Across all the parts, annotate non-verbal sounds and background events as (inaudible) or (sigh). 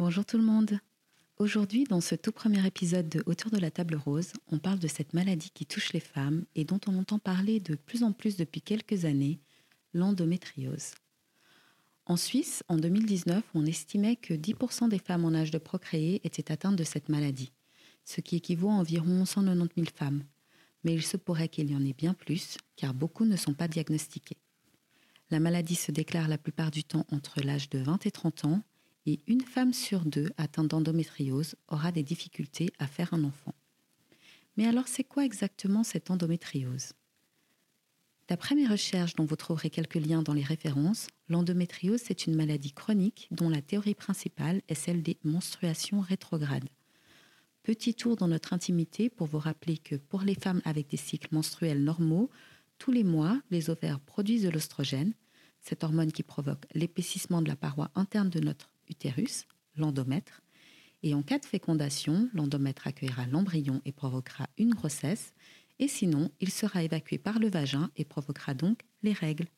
Bonjour tout le monde. Aujourd'hui, dans ce tout premier épisode de Autour de la table rose, on parle de cette maladie qui touche les femmes et dont on entend parler de plus en plus depuis quelques années, l'endométriose. En Suisse, en 2019, on estimait que 10% des femmes en âge de procréer étaient atteintes de cette maladie, ce qui équivaut à environ 190 000 femmes. Mais il se pourrait qu'il y en ait bien plus, car beaucoup ne sont pas diagnostiquées. La maladie se déclare la plupart du temps entre l'âge de 20 et 30 ans une femme sur deux atteinte d'endométriose aura des difficultés à faire un enfant. Mais alors c'est quoi exactement cette endométriose? D'après mes recherches dont vous trouverez quelques liens dans les références, l'endométriose c'est une maladie chronique dont la théorie principale est celle des menstruations rétrogrades. Petit tour dans notre intimité pour vous rappeler que pour les femmes avec des cycles menstruels normaux, tous les mois, les ovaires produisent de l'ostrogène, cette hormone qui provoque l'épaississement de la paroi interne de notre utérus, l'endomètre. Et en cas de fécondation, l'endomètre accueillera l'embryon et provoquera une grossesse, et sinon, il sera évacué par le vagin et provoquera donc les règles.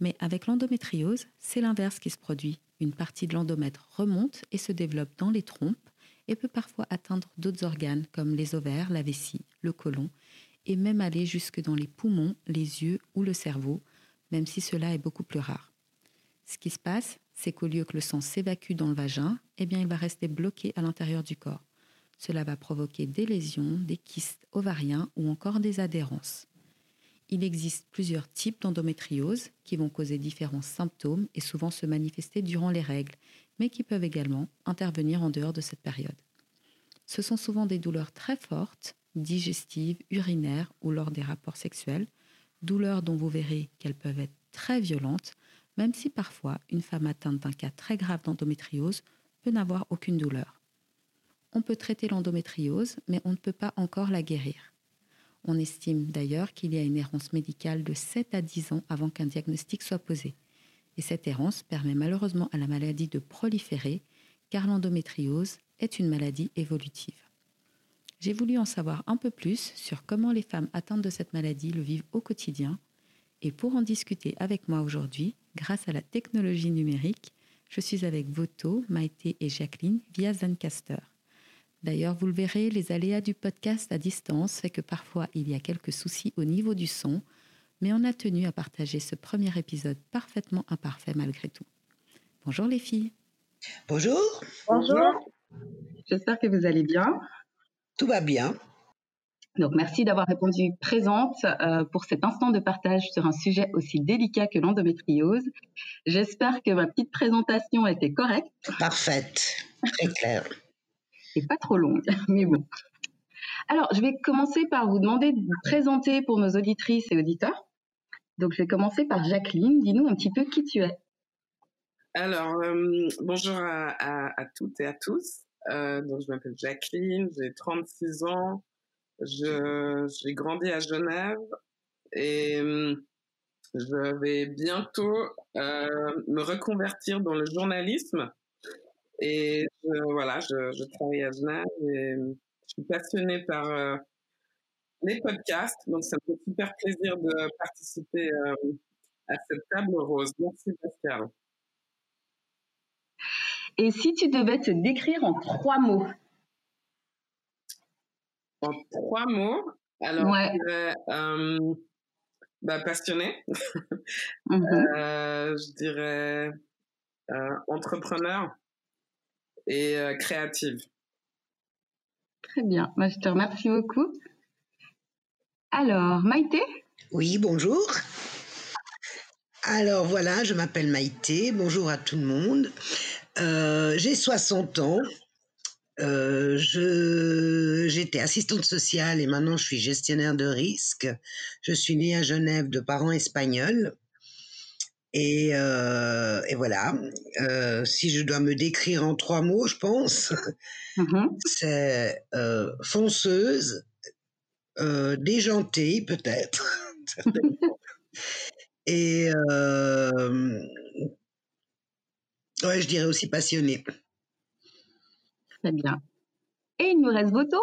Mais avec l'endométriose, c'est l'inverse qui se produit. Une partie de l'endomètre remonte et se développe dans les trompes et peut parfois atteindre d'autres organes comme les ovaires, la vessie, le côlon, et même aller jusque dans les poumons, les yeux ou le cerveau, même si cela est beaucoup plus rare. Ce qui se passe, c'est qu'au lieu que le sang s'évacue dans le vagin, eh il va rester bloqué à l'intérieur du corps. Cela va provoquer des lésions, des kystes ovariens ou encore des adhérences. Il existe plusieurs types d'endométriose qui vont causer différents symptômes et souvent se manifester durant les règles, mais qui peuvent également intervenir en dehors de cette période. Ce sont souvent des douleurs très fortes, digestives, urinaires ou lors des rapports sexuels, douleurs dont vous verrez qu'elles peuvent être très violentes, même si parfois une femme atteinte d'un cas très grave d'endométriose peut n'avoir aucune douleur. On peut traiter l'endométriose, mais on ne peut pas encore la guérir. On estime d'ailleurs qu'il y a une errance médicale de 7 à 10 ans avant qu'un diagnostic soit posé. Et cette errance permet malheureusement à la maladie de proliférer, car l'endométriose est une maladie évolutive. J'ai voulu en savoir un peu plus sur comment les femmes atteintes de cette maladie le vivent au quotidien. Et pour en discuter avec moi aujourd'hui, grâce à la technologie numérique, je suis avec Voto, Maïté et Jacqueline via Zencaster. D'ailleurs, vous le verrez, les aléas du podcast à distance fait que parfois il y a quelques soucis au niveau du son, mais on a tenu à partager ce premier épisode parfaitement imparfait malgré tout. Bonjour les filles. Bonjour. Bonjour. J'espère que vous allez bien. Tout va bien. Donc, merci d'avoir répondu présente euh, pour cet instant de partage sur un sujet aussi délicat que l'endométriose. J'espère que ma petite présentation était correcte. Parfaite, très claire. Et pas trop longue, (laughs) mais bon. Alors, je vais commencer par vous demander de vous présenter pour nos auditrices et auditeurs. Donc, je vais commencer par Jacqueline. Dis-nous un petit peu qui tu es. Alors, euh, bonjour à, à, à, toutes et à tous. Euh, donc, je m'appelle Jacqueline, j'ai 36 ans. J'ai grandi à Genève et hum, je vais bientôt euh, me reconvertir dans le journalisme. Et voilà, je, je, travaille à Genève et hum, je suis passionnée par euh, les podcasts. Donc, ça me fait super plaisir de participer euh, à cette table rose. Merci Pascal. Et si tu devais te décrire en trois mots? En trois mots Alors, je dirais euh, bah, passionné. (laughs) Mm-hmm. euh, je dirais euh, entrepreneur et euh, créative. Très bien. Moi, je te remercie beaucoup. Alors, Maïté? Oui, bonjour. Alors voilà, je m'appelle Maïté. Bonjour à tout le monde. Euh, j'ai 60 ans. Euh, je, j'étais assistante sociale et maintenant je suis gestionnaire de risque. Je suis née à Genève de parents espagnols. Et, euh, et voilà, euh, si je dois me décrire en trois mots, je pense, Mhm. (laughs) c'est fonceuse, déjantée peut-être, (laughs) et ouais, je dirais aussi passionnée. Très bien. Et il nous reste Voto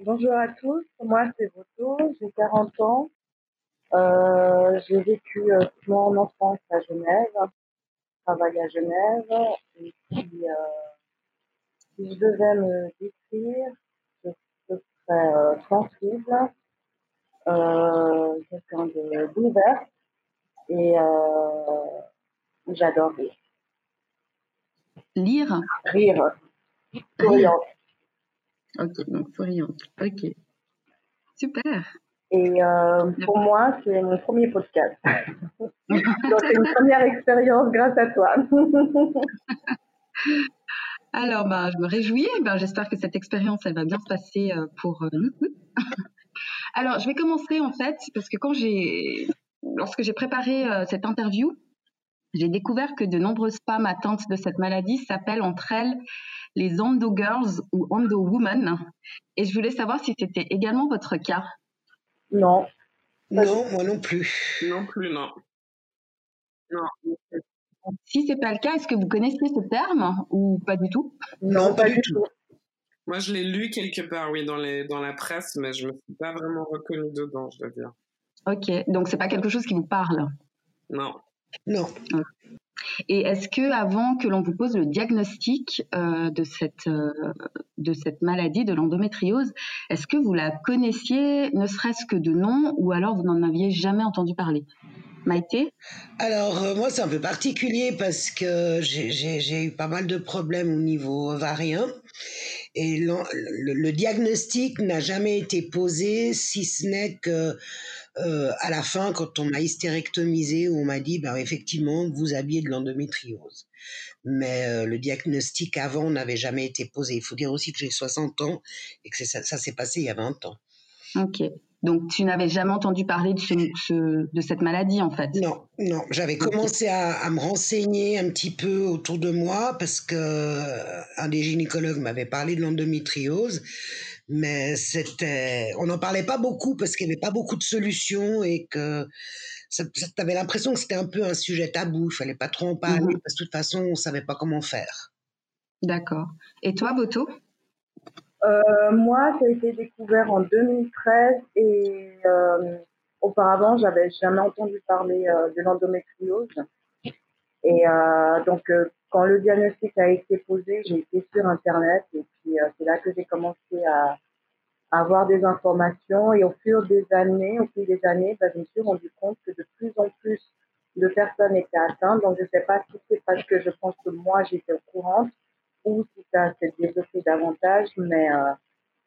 Bonjour à tous, moi c'est Voto, j'ai 40 ans. Euh, j'ai vécu euh, mon enfance à Genève, travaillé à Genève. Et puis, euh, si je devais me décrire, je, je serais sensible, quelqu'un de d'ouvert et j'adore rire. Lire Rire, souriante. Ok, donc souriante. Ok. Super. Et euh, pour moi, c'est mon premier podcast. (laughs) Donc, c'est une première expérience grâce à toi. (laughs) Alors, ben, je me réjouis. Ben, J'espère que cette expérience, elle va bien se passer euh, pour euh, nous. (laughs) Alors, je vais commencer en fait, parce que quand j'ai, lorsque j'ai préparé cette interview, j'ai découvert que de nombreuses femmes atteintes de cette maladie s'appellent entre elles les Endo Girls ou Endo Women. Et je voulais savoir si c'était également votre cas. non, Non, moi non plus. Non plus, non. Non. Si c'est pas le cas, est-ce que vous connaissez ce terme ou pas du tout? Non, pas du tout. Moi, je l'ai lu quelque part, oui, dans, les, dans la presse, mais je me suis pas vraiment reconnue dedans, je dois dire. Ok, donc c'est pas quelque chose qui vous parle? Non. Non. Et est-ce que avant que l'on vous pose le diagnostic euh, de cette euh, de cette maladie de l'endométriose, est-ce que vous la connaissiez, ne serait-ce que de nom, ou alors vous n'en aviez jamais entendu parler? Maïté? Alors, euh, moi, c'est un peu particulier parce que j'ai- eu pas mal de problèmes au niveau ovarien. Et le diagnostic n'a jamais été posé, si ce n'est que euh, à la fin, quand on m'a hystérectomisé, on m'a dit, ben, effectivement, vous aviez de l'endométriose. Mais euh, le diagnostic avant n'avait jamais été posé. Il faut dire aussi que j'ai 60 ans et que ça, ça s'est passé il y a 20 ans. Ok. Donc tu n'avais jamais entendu parler de, ce, ce- de cette maladie en fait? Non, non, j'avais commencé à, à me renseigner un petit peu autour de moi parce que euh, un des gynécologues m'avait parlé de l'endométriose, mais c'était, on n'en parlait pas beaucoup parce qu'il n'y avait pas beaucoup de solutions et que ça, ça t'avais l'impression que c'était un peu un sujet tabou, il fallait pas trop en parler Mhm. parce que de toute façon on savait pas comment faire. D'accord. Et toi, Boto? Euh, moi, ça a été découvert en 2013 et euh, auparavant, j'avais jamais entendu parler euh, de l'endométriose. Et euh, donc, euh, quand le diagnostic a été posé, j'ai été sur Internet et puis euh, c'est là que j'ai commencé à avoir des informations. Et au fur des années, au fil des années, ben, je me suis rendu compte que de plus en plus de personnes étaient atteintes. Donc, je ne sais pas si c'est parce que je pense que moi, j'étais au courant ou si ça s'est développé davantage, mais euh,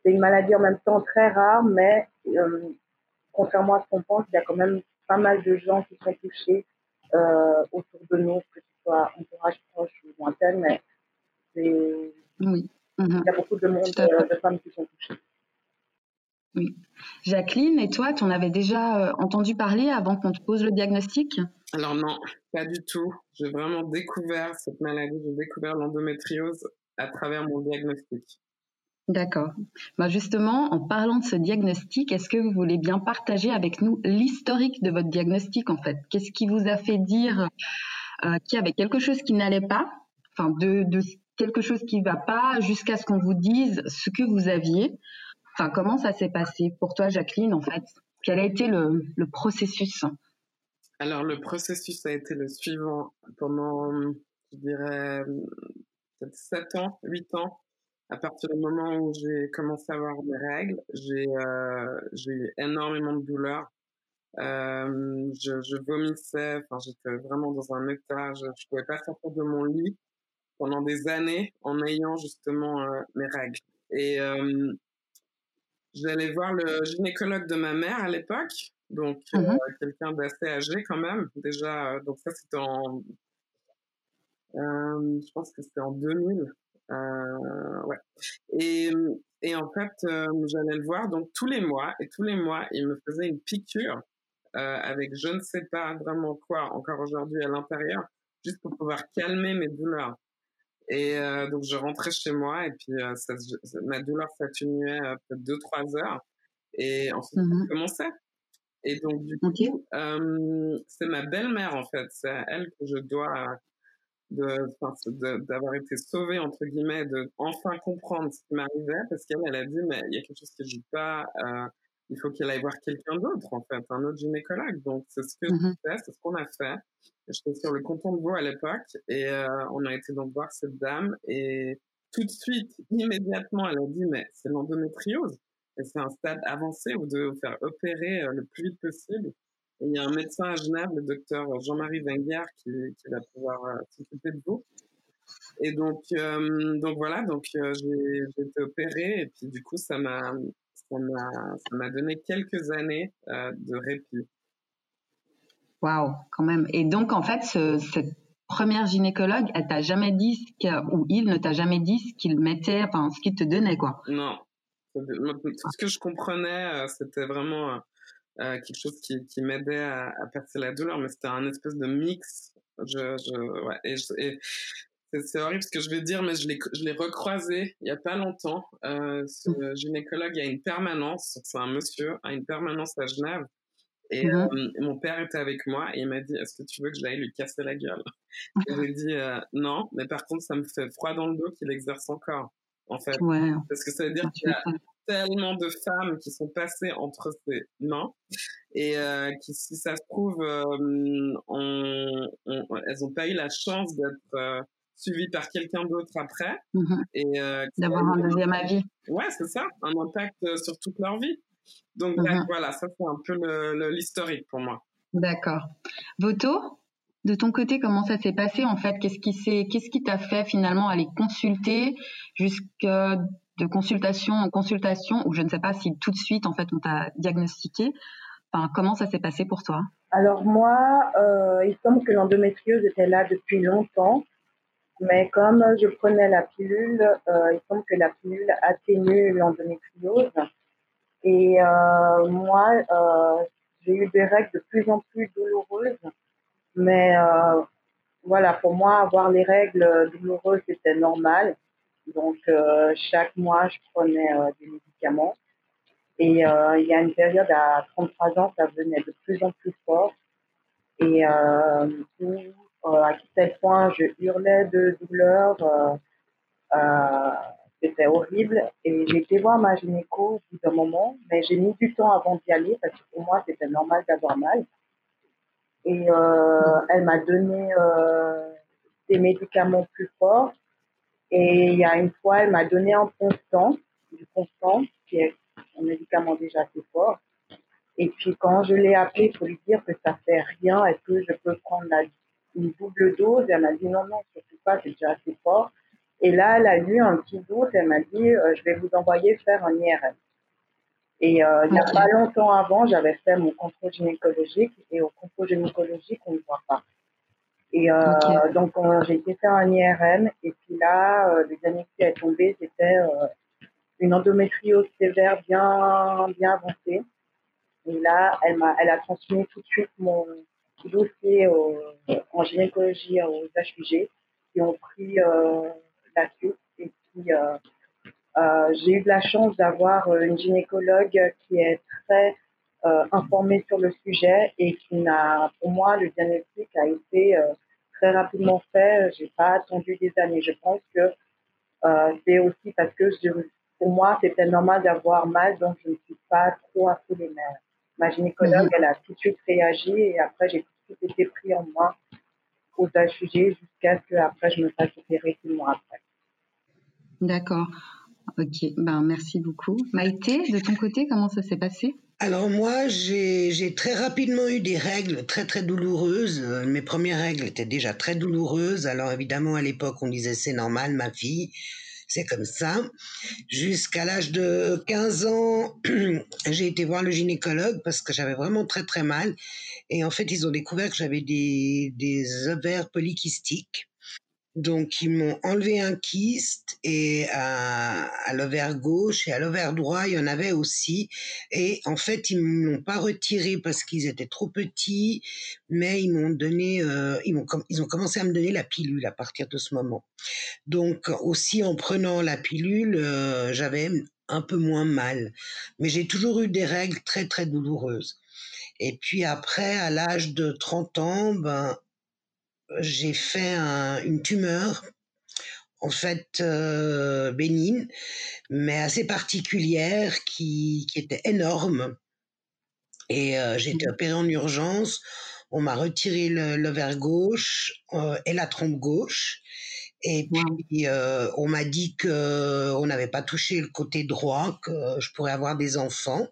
c'est une maladie en même temps très rare, mais euh, contrairement à ce qu'on pense, il y a quand même pas mal de gens qui sont touchés euh, autour de nous, que ce soit entourage proche ou lointain, mais c'est- Oui. Mhm. il y a beaucoup de monde, de femmes qui sont touchées. Jacqueline, et toi, tu en avais déjà euh, entendu parler avant qu'on te pose le diagnostic? Alors non, pas du tout. J'ai vraiment découvert cette maladie, j'ai découvert l'endométriose à travers mon diagnostic. D'accord. Bah justement, en parlant de ce diagnostic, est-ce que vous voulez bien partager avec nous l'historique de votre diagnostic en fait? Qu'est-ce qui vous a fait dire euh, qu'il y avait quelque chose qui n'allait pas, enfin de, de quelque chose qui ne va pas, jusqu'à ce qu'on vous dise ce que vous aviez? Enfin, comment ça s'est passé pour toi, Jacqueline, en fait? Quel a été le, processus? Alors le processus a été le suivant pendant, je dirais, peut-être 7 ans, 8 ans. À partir du moment où j'ai commencé à avoir mes règles, j'ai euh, j'ai eu énormément de douleurs. Euh, je, vomissais, enfin j'étais vraiment dans un état, je, je pouvais pas sortir de mon lit pendant des années en ayant justement euh, mes règles. Et j'allais voir le gynécologue de ma mère à l'époque, donc mmh quelqu'un d'assez âgé quand même. Déjà, donc ça c'était en, je pense que c'était en 2000. ouais. Et, et en fait, j'allais le voir donc tous les mois, et tous les mois, il me faisait une piqûre avec je ne sais pas vraiment quoi encore aujourd'hui à l'intérieur, juste pour pouvoir calmer mes douleurs. Et euh, donc je rentrais chez moi et puis euh, ça, ma douleur s'atténuait euh, peut-être deux trois heures et ensuite mmh ça commençait. Et donc du coup, c'est ma belle-mère en fait, c'est à elle que je dois de, d'avoir été sauvée entre guillemets, de enfin comprendre ce qui m'arrivait parce qu'elle elle a dit mais il y a quelque chose qui joue pas. Il faut qu'elle aille voir quelqu'un d'autre, en fait, un autre gynécologue. Donc, c'est ce que mmh fait, c'est ce qu'on a fait. J'étais sur le canton de Vaud à l'époque et euh, on a été donc voir cette dame et tout de suite, immédiatement, elle a dit, mais c'est l'endométriose et c'est un stade avancé, devez vous faire opérer euh, le plus vite possible. Et il y a un médecin à Genève, le docteur Jean-Marie Wenger, qui, qui, va pouvoir euh, s'occuper de vous. Et donc, donc voilà, donc j'ai été opérée et puis du coup, ça m'a ça m'a donné quelques années euh, de répit. Waouh, quand même. Et donc, en fait, cette première gynécologue, elle t'a jamais dit, ou il ne t'a jamais dit ce qu'il mettait, enfin, ce qu'il te donnait, quoi. Non. Tout ce que je comprenais, euh, c'était vraiment euh, quelque chose qui, qui m'aidait à, à, percer la douleur, mais c'était un espèce de mix. Je, je, ouais, et, et c'est horrible ce que je vais dire, mais je l'ai recroisé il y a pas longtemps. Euh, ce mmh. gynécologue a une permanence, c'est un monsieur, a une permanence à Genève. Et mmh euh, mon père était avec moi et il m'a dit Est-ce que tu veux que j'aille lui casser la gueule? Et j'ai dit euh, Non, mais par contre, ça me fait froid dans le dos qu'il exerce encore, en fait. Parce que ça veut dire qu'il y a tellement de femmes qui sont passées entre ses mains et euh, qui, si ça se trouve, euh, on, elles n'ont pas eu la chance d'être euh, suivi par quelqu'un d'autre après. Mmh et euh, D'avoir un deuxième avis. Ouais, c'est ça, un impact euh, sur toute leur vie. Donc mmh voilà, ça c'est un peu l'historique pour moi. D'accord. Voto, de ton côté, comment ça s'est passé en fait? Qu'est-ce qui s'est, qu'est-ce qui t'a fait finalement aller consulter jusque de consultation en consultation ou je ne sais pas si tout de suite en fait on t'a diagnostiqué? Enfin, comment ça s'est passé pour toi? Alors moi, euh, il semble que l'endométriose était là depuis longtemps. Mais comme je prenais la pilule, euh, il semble que la pilule atténue l'endométriose. Et euh, moi, euh, j'ai eu des règles de plus en plus douloureuses. Mais voilà, pour moi, avoir les règles douloureuses, c'était normal. Donc, chaque mois, je prenais des médicaments. Et il y a une période à 33 ans, ça venait de plus en plus fort. Et à tel point je hurlais de douleur. Euh, euh, c'était horrible. Et j'ai été voir ma gynéco au bout d'un moment, mais j'ai mis du temps avant d'y aller parce que pour moi, c'était normal d'avoir mal. Et elle m'a donné des médicaments plus forts. Et il y a une fois, elle m'a donné un constant, du constant, qui est un médicament déjà assez fort. Et puis quand je l'ai appelé pour lui dire que ça fait rien, est-ce que je peux prendre la une double dose. Elle m'a dit non, non, surtout pas, c'est déjà assez fort. Et là, elle a eu un petit doute. Elle m'a dit, euh, je vais vous envoyer faire un IRM. Et euh, il n'y a pas longtemps avant, j'avais fait mon contrôle gynécologique. Et au contrôle gynécologique, on ne voit pas. Et euh, donc, j'ai été faire un IRM. Et puis là, le diagnostic est tombé. C'était une endométriose sévère bien, bien avancée. Et là, elle, elle a transmis tout de suite mon, dossier en gynécologie aux HUG qui ont pris euh, la suite. Et puis, euh, euh, j'ai eu de la chance d'avoir une gynécologue qui est très informée sur le sujet et qui n'a, pour moi, le diagnostic a été très rapidement fait. J'ai pas attendu des années. Je pense que c'est aussi parce que pour moi, c'était normal d'avoir mal, donc je ne suis pas trop affolée. Mais ma gynécologue, mhm. elle a tout de suite réagi et après, j'ai été pris en main aux HUG jusqu'à ce que après je me fasse opérer six mois après. D'accord. Ok, ben, merci beaucoup. Maïté, de ton côté, comment ça s'est passé? Alors moi, j'ai très rapidement eu des règles très très douloureuses. Mes premières règles étaient déjà très douloureuses. Alors évidemment, à l'époque, on disait c'est normal, ma fille, C'est comme ça. Jusqu'à l'âge de 15 ans, (clears throat) j'ai été voir le gynécologue parce que j'avais vraiment très très mal. Et en fait, ils ont découvert que j'avais des, des ovaires polykystiques. Donc, ils m'ont enlevé un kyste et à, à l'ovaire gauche et à l'ovaire droit, il y en avait aussi. Et en fait, ils ne l'ont pas retiré parce qu'ils étaient trop petits, mais ils m'ont donné, euh, ils, m'ont, ils ont commencé à me donner la pilule à partir de ce moment. Donc, aussi en prenant la pilule, euh, j'avais un peu moins mal. Mais j'ai toujours eu des règles très, très douloureuses. Et puis après, à l'âge de 30 ans, ben, j'ai fait une tumeur, en fait euh, bénigne, mais assez particulière, qui, qui était énorme. Et euh, j'ai été mmh. opérée en urgence. On m'a retiré l'ovaire gauche euh, et la trompe gauche. Et puis on m'a dit que on n'avait pas touché le côté droit, que je pourrais avoir des enfants.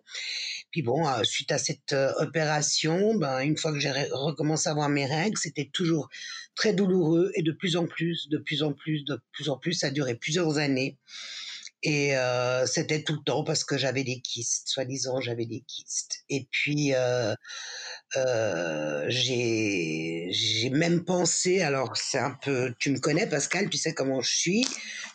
Puis bon, euh, suite à cette euh, opération, ben, une fois que j'ai recommencé à avoir mes règles, c'était toujours très douloureux et de plus en plus, de plus en plus, de plus en plus, ça durait plusieurs années. Et euh, c'était tout le temps parce que j'avais des kystes, soi-disant j'avais des kystes. Et puis euh, euh, j'ai même pensé, alors c'est un peu, tu me connais Pascal, tu sais comment je suis,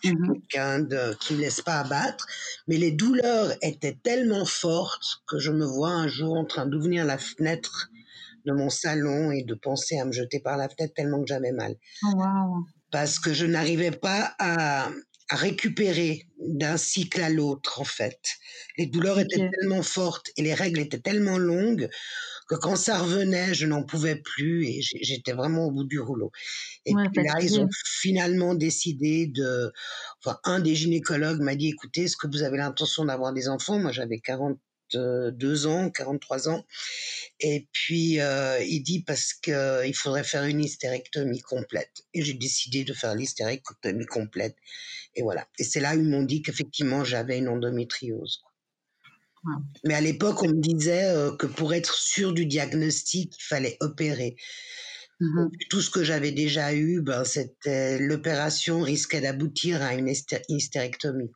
je suis mmh quelqu'un de, qui ne laisse pas abattre, mais les douleurs étaient tellement fortes que je me vois un jour en train d'ouvrir la fenêtre de mon salon et de penser à me jeter par la fenêtre tellement que j'avais mal. Oh, Parce que je n'arrivais pas à récupérer d'un cycle à l'autre, en fait. Les douleurs étaient tellement fortes et les règles étaient tellement longues que quand ça revenait, je n'en pouvais plus et j'étais vraiment au bout du rouleau. Et puis là, ils ont finalement décidé de. Enfin, un des gynécologues m'a dit écoutez, est-ce que vous avez l'intention d'avoir des enfants? Moi, j'avais 42 ans, 43 ans. Et puis, euh, il dit parce qu'il faudrait faire une hystérectomie complète. Et j'ai décidé de faire l'hystérectomie complète. Et voilà. Et c'est là où ils m'ont dit qu'effectivement, j'avais une endométriose. Mais à l'époque, on me disait euh, que pour être sûr du diagnostic, il fallait opérer. Mmh tout ce que j'avais déjà eu, ben, c'était l'opération risquait d'aboutir à une hystérectomie.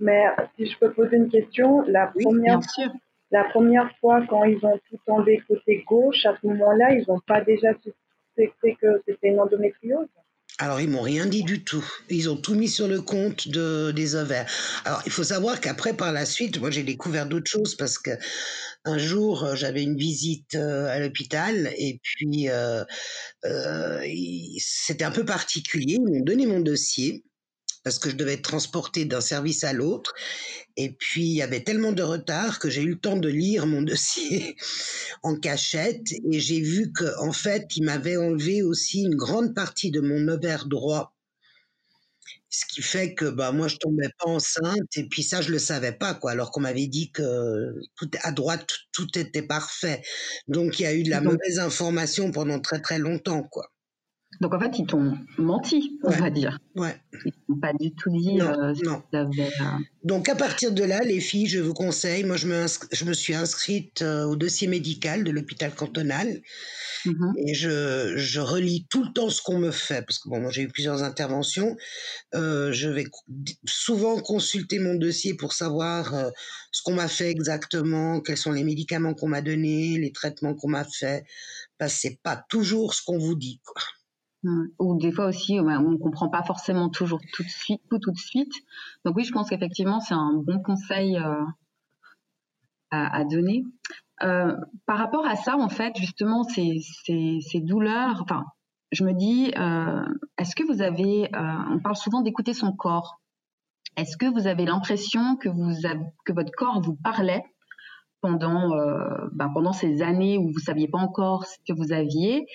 Mais si je peux poser une question, la première, la première fois quand ils ont tout enlevé côté gauche, à ce moment-là, ils n'ont pas déjà suspecté que c'était une endométriose? Alors, ils m'ont rien dit du tout. Ils ont tout mis sur le compte de, des ovaires. Alors, il faut savoir qu'après, par la suite, moi, j'ai découvert d'autres choses parce que un jour, euh, j'avais une visite euh, à l'hôpital et puis euh, euh, c'était un peu particulier. Ils m'ont donné mon dossier parce que je devais être transportée d'un service à l'autre. Et puis, il y avait tellement de retard que j'ai eu le temps de lire mon (laughs) dossier en cachette et j'ai vu qu'en en fait, il m'avait enlevé aussi une grande partie de mon ovaire droit. Ce qui fait que bah, moi, je tombais pas enceinte et puis ça, je le savais pas, quoi, alors qu'on m'avait dit que tout, à droite, tout était parfait. Donc, il y a eu de la mauvaise information pendant très, très longtemps, quoi. Donc en fait, ils t'ont menti, on va dire. Ouais. Ils t'ont pas du tout dit non, euh, non. Euh, Donc à partir de là, les filles, je vous conseille, moi je me, je me suis inscrite euh, au dossier médical de l'hôpital cantonal mmh et je, je, relis tout le temps ce qu'on me fait, parce que bon, moi j'ai eu plusieurs interventions. Je vais souvent consulter mon dossier pour savoir ce qu'on m'a fait exactement, quels sont les médicaments qu'on m'a donnés, les traitements qu'on m'a fait, parce que c'est pas toujours ce qu'on vous dit. Quoi. Ou des fois aussi, on ne comprend pas forcément toujours tout de suite. Donc oui, je pense qu'effectivement, c'est un bon conseil euh, à, donner. Euh, par rapport à ça, en fait, justement, ces, douleurs, enfin, je me dis, euh, est-ce que vous avez, on parle souvent d'écouter son corps. Est-ce que vous avez l'impression que, votre corps vous parlait pendant, ben, pendant ces années où vous saviez pas encore ce que vous aviez?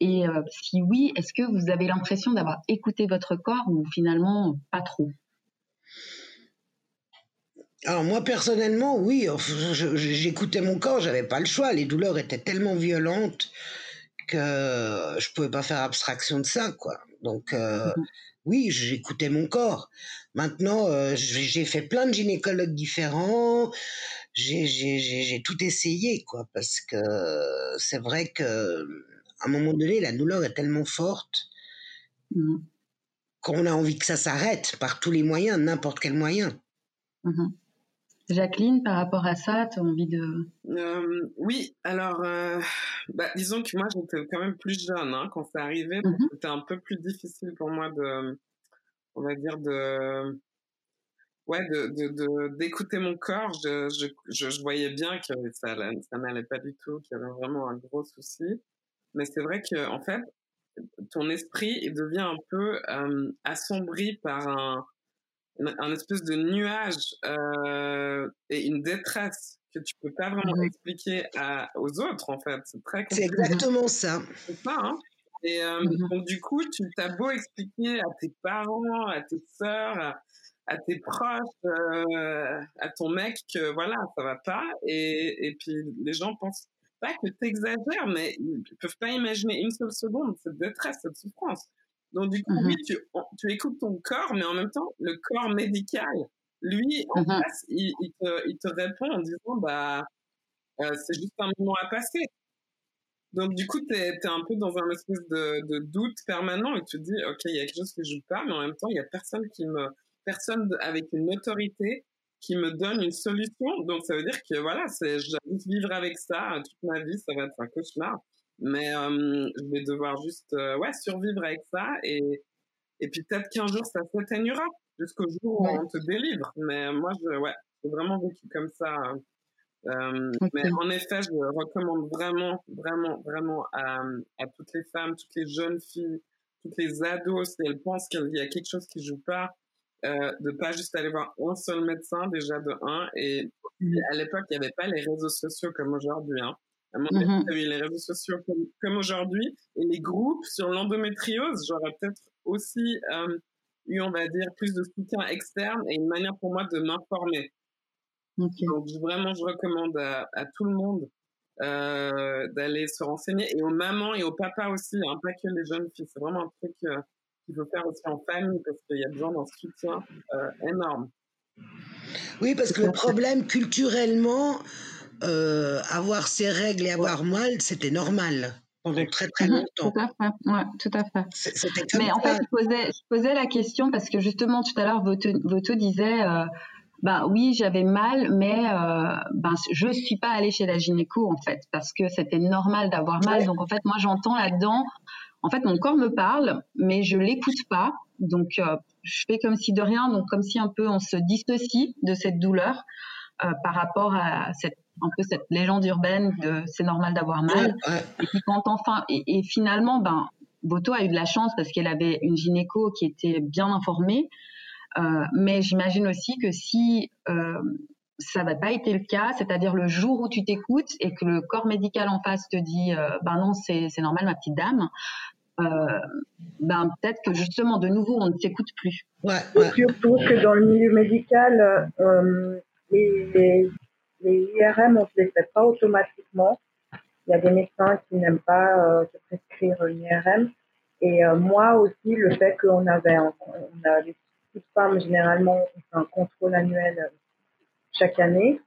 Et euh, si oui, est-ce que vous avez l'impression d'avoir écouté votre corps ou finalement pas trop? Alors moi personnellement, oui, j'écoutais mon corps, j'avais pas le choix. Les douleurs étaient tellement violentes que je pouvais pas faire abstraction de ça, quoi. Donc euh, mm-hmm. oui, j'écoutais mon corps. Maintenant, euh, j'ai fait plein de gynécologues différents. J'ai tout essayé, quoi, parce que c'est vrai que à un moment donné, la douleur est tellement forte. Mmh. qu'on a envie que ça s'arrête par tous les moyens, n'importe quel moyen. Mhm. Jacqueline, par rapport à ça, tu as envie de... Euh, oui, alors, euh, bah, disons que moi, j'étais quand même plus jeune hein, quand c'est arrivé. donc Mhm. C'était un peu plus difficile pour moi de, on va dire, de, ouais, de, de, de- d'écouter mon corps. Je, je, je, je voyais bien que ça, ça n'allait pas du tout, qu'il y avait vraiment un gros souci. Mais c'est vrai que, en fait, ton esprit devient un peu euh, assombri par un, un, espèce de nuage euh, et une détresse que tu peux pas vraiment expliquer à, aux autres en fait. C'est très C'est compliqué. exactement ça. C'est ça, hein. Et euh, Mhm. donc du coup, tu t'as beau expliquer à tes parents, à tes sœurs, à, à tes proches, euh, à ton mec que voilà, ça va pas. Et, et puis les gens pensent pas que t'exagères, mais ils peuvent pas imaginer une seule seconde cette détresse, cette souffrance. Donc du coup, Mhm. oui, tu, tu écoutes ton corps, mais en même temps, le corps médical, lui, en Mhm. face, il, il, te, il te répond en disant, bah, euh, c'est juste un moment à passer. Donc du coup, tu es, un peu dans un espèce de, de doute permanent et tu te dis, ok, il y a quelque chose qui joue pas, mais en même temps, il y a personne qui me, personne avec une autorité qui me donne une solution. Donc ça veut dire que voilà, c'est, juste vivre avec ça euh, toute ma vie, ça va être un cauchemar. Mais euh, je vais devoir juste, euh, ouais, survivre avec ça et et puis peut-être qu'un jour ça s'éteignera jusqu'au jour où Ouais. on te délivre. Mais moi, je, ouais, j'ai vraiment vécu comme ça. hein. Euh. Mais en effet, je recommande vraiment, vraiment, vraiment à, à toutes les femmes, toutes les jeunes filles, toutes les ados, si elles pensent qu'il y a quelque chose qui joue pas, euh, de pas juste aller voir un seul médecin déjà de un. Et Mhm. à l'époque, il n'y avait pas les réseaux sociaux comme aujourd'hui. Hein. À mon Mhm. avis, il y avait les réseaux sociaux comme, comme aujourd'hui et les groupes sur l'endométriose. J'aurais peut-être aussi euh, eu, on va dire, plus de soutien externe et une manière pour moi de m'informer. Donc vraiment, je recommande à, à tout le monde euh, d'aller se renseigner et aux mamans et aux papas aussi, hein, pas que les jeunes filles. C'est vraiment un truc euh, qu'il faut faire aussi en famille parce qu'il y a besoin d'un soutien euh, énorme. Oui, parce que le problème, culturellement, euh, avoir ses règles et avoir mal, c'était normal pendant très très Mhm, longtemps. Tout à fait. Ouais, tout à fait. C'est- C'était comme Mais en fait, je posais, je posais la question parce que justement tout à l'heure, Voto, Voto disait, euh, bah oui, j'avais mal, mais euh, ben je suis pas allée chez la gynéco en fait parce que c'était normal d'avoir mal. Ouais. Donc en fait, moi j'entends là-dedans, en fait mon corps me parle, mais je l'écoute pas. Donc euh, je fais comme si de rien, donc comme si un peu on se dissocie de cette douleur euh, par rapport à cette un peu cette légende urbaine de c'est normal d'avoir mal. Ouais, ouais. Et puis quand enfin, et, et finalement, ben, Boto a eu de la chance parce qu'elle avait une gynéco qui était bien informée. Euh, mais j'imagine aussi que si euh, ça n'avait pas été le cas, c'est-à-dire le jour où tu t'écoutes et que le corps médical en face te dit, euh, ben non, c'est normal, ma petite dame. Euh, ben peut-être que justement de nouveau on ne s'écoute plus. Ouais, ouais. Surtout que dans le milieu médical, euh, les, les IRM, on ne les fait pas automatiquement. Il y a des médecins qui n'aiment pas euh, se prescrire une IRM. Et euh, moi aussi, le fait qu'on avait, un- on a les petites femmes, généralement, on fait un contrôle annuel chaque année.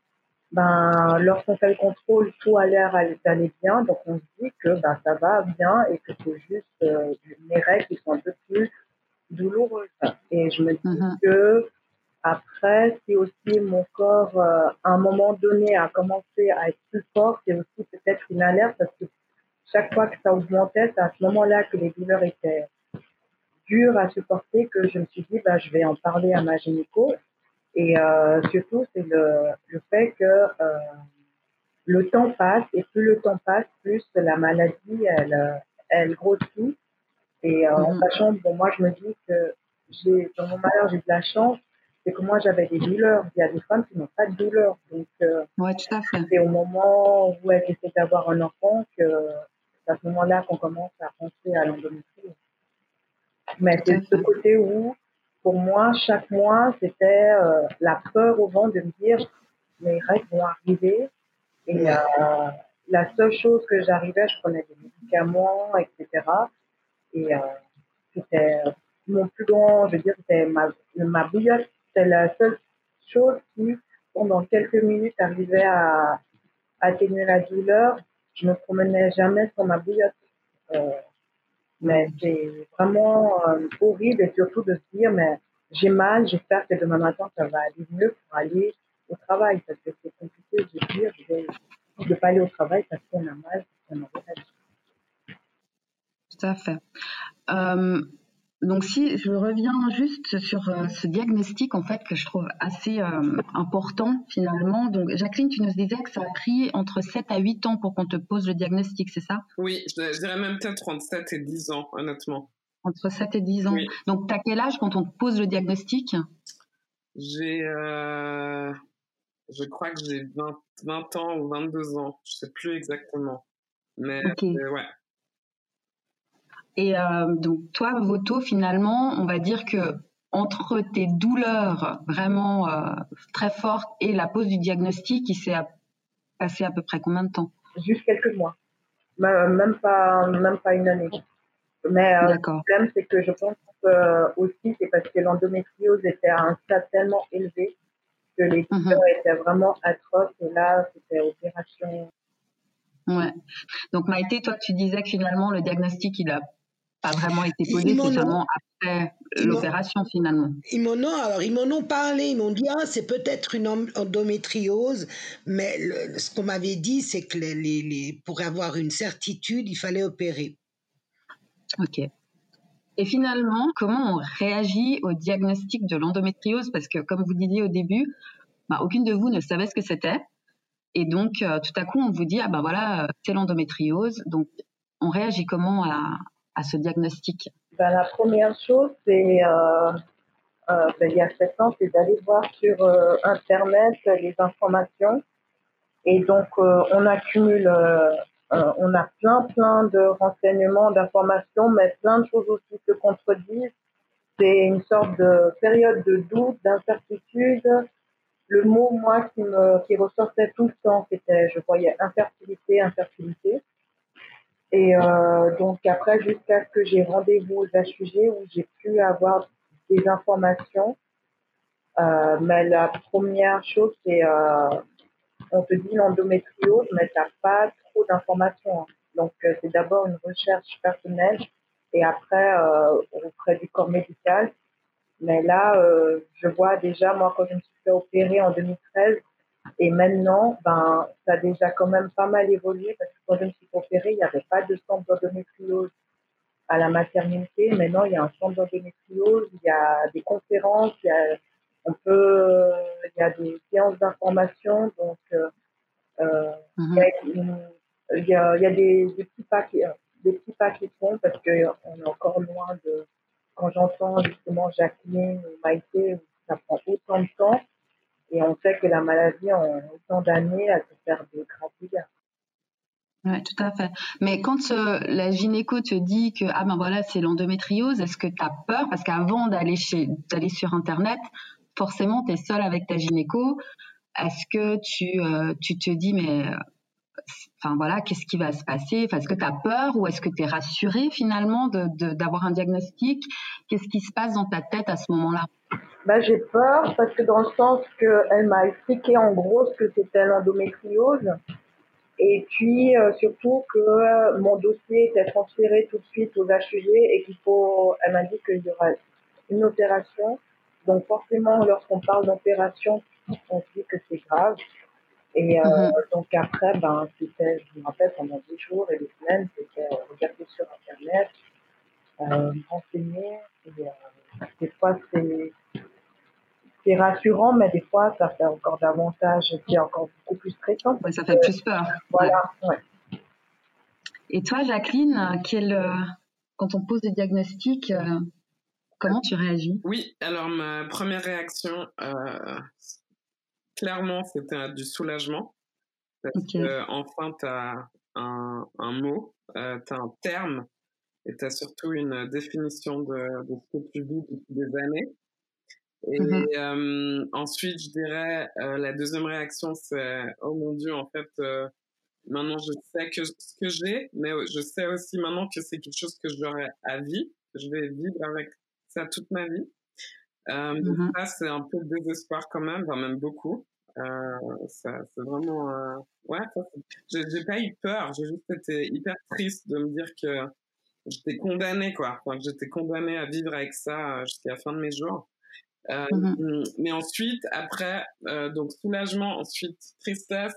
Ben, lorsqu'on fait le contrôle, tout a l'air d'aller bien. Donc, on se dit que ben, ça va bien et que c'est juste euh, les règles qui sont un peu plus douloureuses. Et je me dis Mhm. que après, si aussi mon corps, euh, à un moment donné, a commencé à être plus fort, c'est aussi peut-être une alerte parce que chaque fois que ça augmentait, c'est à ce moment-là que les douleurs étaient dures à supporter que je me suis dit, bah, je vais en parler à ma gynéco. Et euh, surtout, c'est le, le fait que euh, le temps passe et plus le temps passe, plus la maladie, elle, euh, elle grossit. Et euh, en Mhm. sachant, bon, moi, je me dis que j'ai, dans mon malheur, j'ai de la chance, c'est que moi, j'avais des douleurs. Il y a des femmes qui n'ont pas de douleurs. Donc, Ouais, tout à fait. c'est au moment où elles essaient d'avoir un enfant que c'est à ce moment-là qu'on commence à penser à l'endométriose. Mais c'est ce côté où, pour moi, chaque mois, c'était euh, la peur au vent de me dire mes règles vont arriver. Et euh, la seule chose que j'arrivais, je prenais des médicaments, etc. Et euh, c'était mon plus grand, je veux dire, c'était ma, ma bouillotte. C'était la seule chose qui, pendant quelques minutes, arrivait à atténuer la douleur. Je ne me promenais jamais sans ma bouillotte. Euh, Mais c'est vraiment horrible et surtout de se dire, mais j'ai mal, j'espère que demain matin ça va aller mieux pour aller au travail parce que c'est compliqué de dire de ne pas aller au travail parce qu'on a mal, parce qu'on a mal. Tout à fait. Euh, donc si je reviens juste sur euh, ce diagnostic en fait que je trouve assez euh, important finalement. Donc Jacqueline, tu nous disais que ça a pris entre 7 à 8 ans pour qu'on te pose le diagnostic, c'est ça? Oui, je, dirais même peut-être entre 7 et 10 ans honnêtement. Entre 7 et 10 ans. Donc tu as quel âge quand on te pose le diagnostic? J'ai euh, je crois que j'ai 20, 20, ans ou 22 ans, je sais plus exactement. Mais ouais. Et euh, donc toi, Voto, finalement, on va dire que entre tes douleurs vraiment euh, très fortes et la pose du diagnostic, il s'est passé à peu près combien de temps? Juste quelques mois, même pas, même pas une année. Mais euh, le problème, c'est que je pense aussi, c'est parce que l'endométriose était à un stade tellement élevé que les mhm. douleurs étaient vraiment atroces. Et là, c'était opération. Ouais. Donc Maïté, toi, tu disais que finalement, le diagnostic, il a vraiment été posé, c'est seulement après l'opération finalement. Ils m'en ont, alors ils m'en ont parlé, ils m'ont dit ah c'est peut-être une endométriose, mais ce qu'on m'avait dit c'est que les, les, pour avoir une certitude il fallait opérer. Ok. Et finalement, comment on réagit au diagnostic de l'endométriose? Parce que comme vous disiez au début, bah, aucune de vous ne savait ce que c'était. Et donc, euh, tout à coup, on vous dit, ah ben voilà, euh, c'est l'endométriose. Donc, on réagit comment à, à ce diagnostic ben, La première chose, c'est euh, euh, ben, il y a sept ans, c'est d'aller voir sur euh, Internet les informations. Et donc, on accumule, on a plein, plein de renseignements, d'informations, mais plein de choses aussi se contredisent. C'est une sorte de période de doute, d'incertitude. Le mot, moi, qui me qui ressortait tout le temps, c'était, je voyais infertilité, infertilité. Et euh, donc après, jusqu'à ce que j'ai rendez-vous aux HUG où j'ai pu avoir des informations. Euh, mais la première chose, c'est euh, on te dit l'endométriose, mais tu n'as pas trop d'informations. Hein. Donc euh, c'est d'abord une recherche personnelle et après auprès du corps médical. Mais là, je vois déjà, moi, quand je me suis fait opérer en 2013, et maintenant, ben, ça a déjà quand même pas mal évolué parce que quand je me suis opérée, il n'y avait pas de centre d'endométriose à la maternité. Maintenant, il y a un centre d'endométriose, il y a des conférences, il y a, on peut, il y a des séances d'information. Donc, euh, euh il, y a, il, y a, il y a des, des, petits pas qui, des petits pas qui font parce qu'on est encore loin de, quand j'entends justement Jacqueline ou Maïté, ça prend autant de temps et on sait que la maladie, en autant d'années, elle peut faire de graves dégâts. Oui, tout à fait. Mais quand euh, la gynéco te dit que ah ben voilà c'est l'endométriose, est-ce que tu as peur? Parce qu'avant d'aller chez d'aller sur internet, forcément tu es seule avec ta gynéco. Est-ce que tu, euh, tu te dis mais voilà, qu'est-ce qui va se passer? Est-ce que tu as peur ou est-ce que tu es rassurée finalement d'avoir un diagnostic? Qu'est-ce qui se passe dans ta tête à ce moment-là? Bah, J'ai peur parce que dans le sens qu'elle m'a expliqué en gros ce que c'était l'endométriose et puis euh, surtout que euh, mon dossier était transféré tout de suite aux HUG et qu'il faut, elle m'a dit qu'il y aura une opération. Donc forcément, lorsqu'on parle d'opération, on dit que c'est grave. Et euh, mhm. donc après, ben, c'était, je me rappelle, pendant des jours et des semaines, c'était regarder sur Internet, euh, renseigner. Et, euh, des fois, c'est, c'est rassurant, mais des fois, ça fait encore davantage, c'est encore beaucoup plus stressant. Ouais, ça fait plus peur. Voilà, ouais. Et toi, Jacqueline, quel, euh, quand on pose des diagnostics, euh, comment tu réagis? Oui, alors ma première réaction, euh, clairement, c'était du soulagement. Parce que, enfin, tu as un, un mot, euh, tu as un terme et tu as surtout une définition de, de, ce que tu vis depuis des années. Et mm-hmm. euh, ensuite, je dirais, euh, la deuxième réaction, c'est oh mon Dieu, en fait, euh, maintenant je sais que ce que j'ai, mais je sais aussi maintenant que c'est quelque chose que j'aurai à vie, que je vais vivre avec ça toute ma vie. Euh, donc mm-hmm. ça, c'est un peu de désespoir quand même, enfin même beaucoup. Euh, ça, c'est vraiment, euh, ouais, j'ai pas eu peur, j'ai juste été hyper triste de me dire que j'étais condamnée quoi. Enfin, j'étais condamnée à vivre avec ça jusqu'à la fin de mes jours. Euh, mmh Mais ensuite, après, euh, donc soulagement, ensuite tristesse,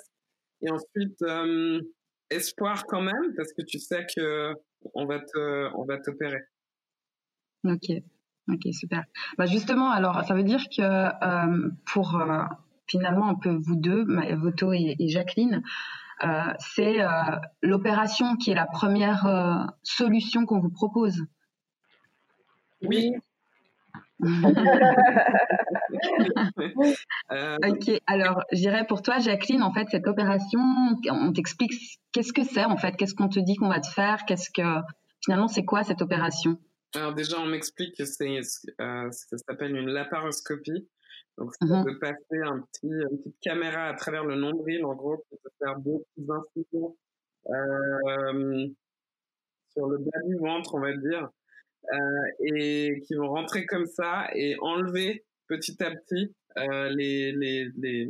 et ensuite euh, espoir quand même, parce que tu sais que on va te, on va t'opérer. Ok, ok, super. Bah justement, alors ça veut dire que euh, pour euh, finalement un peu vous deux, Voto et, et Jacqueline, euh, c'est l'opération qui est la première solution qu'on vous propose. Oui, (laughs) ok, alors j'irai pour toi, Jacqueline. En fait, cette opération, on t'explique qu'est-ce que c'est en fait, qu'est-ce qu'on te dit qu'on va te faire, qu'est-ce que finalement c'est quoi cette opération? Alors déjà, on m'explique que c'est euh, ça s'appelle une laparoscopie. Donc, ça mm -hmm. passer un petit, une petite caméra à travers le nombril, en gros, pour te faire deux petites incisions euh, sur le bas du ventre, on va dire. Euh, et qui vont rentrer comme ça et enlever petit à petit euh, les, les, les,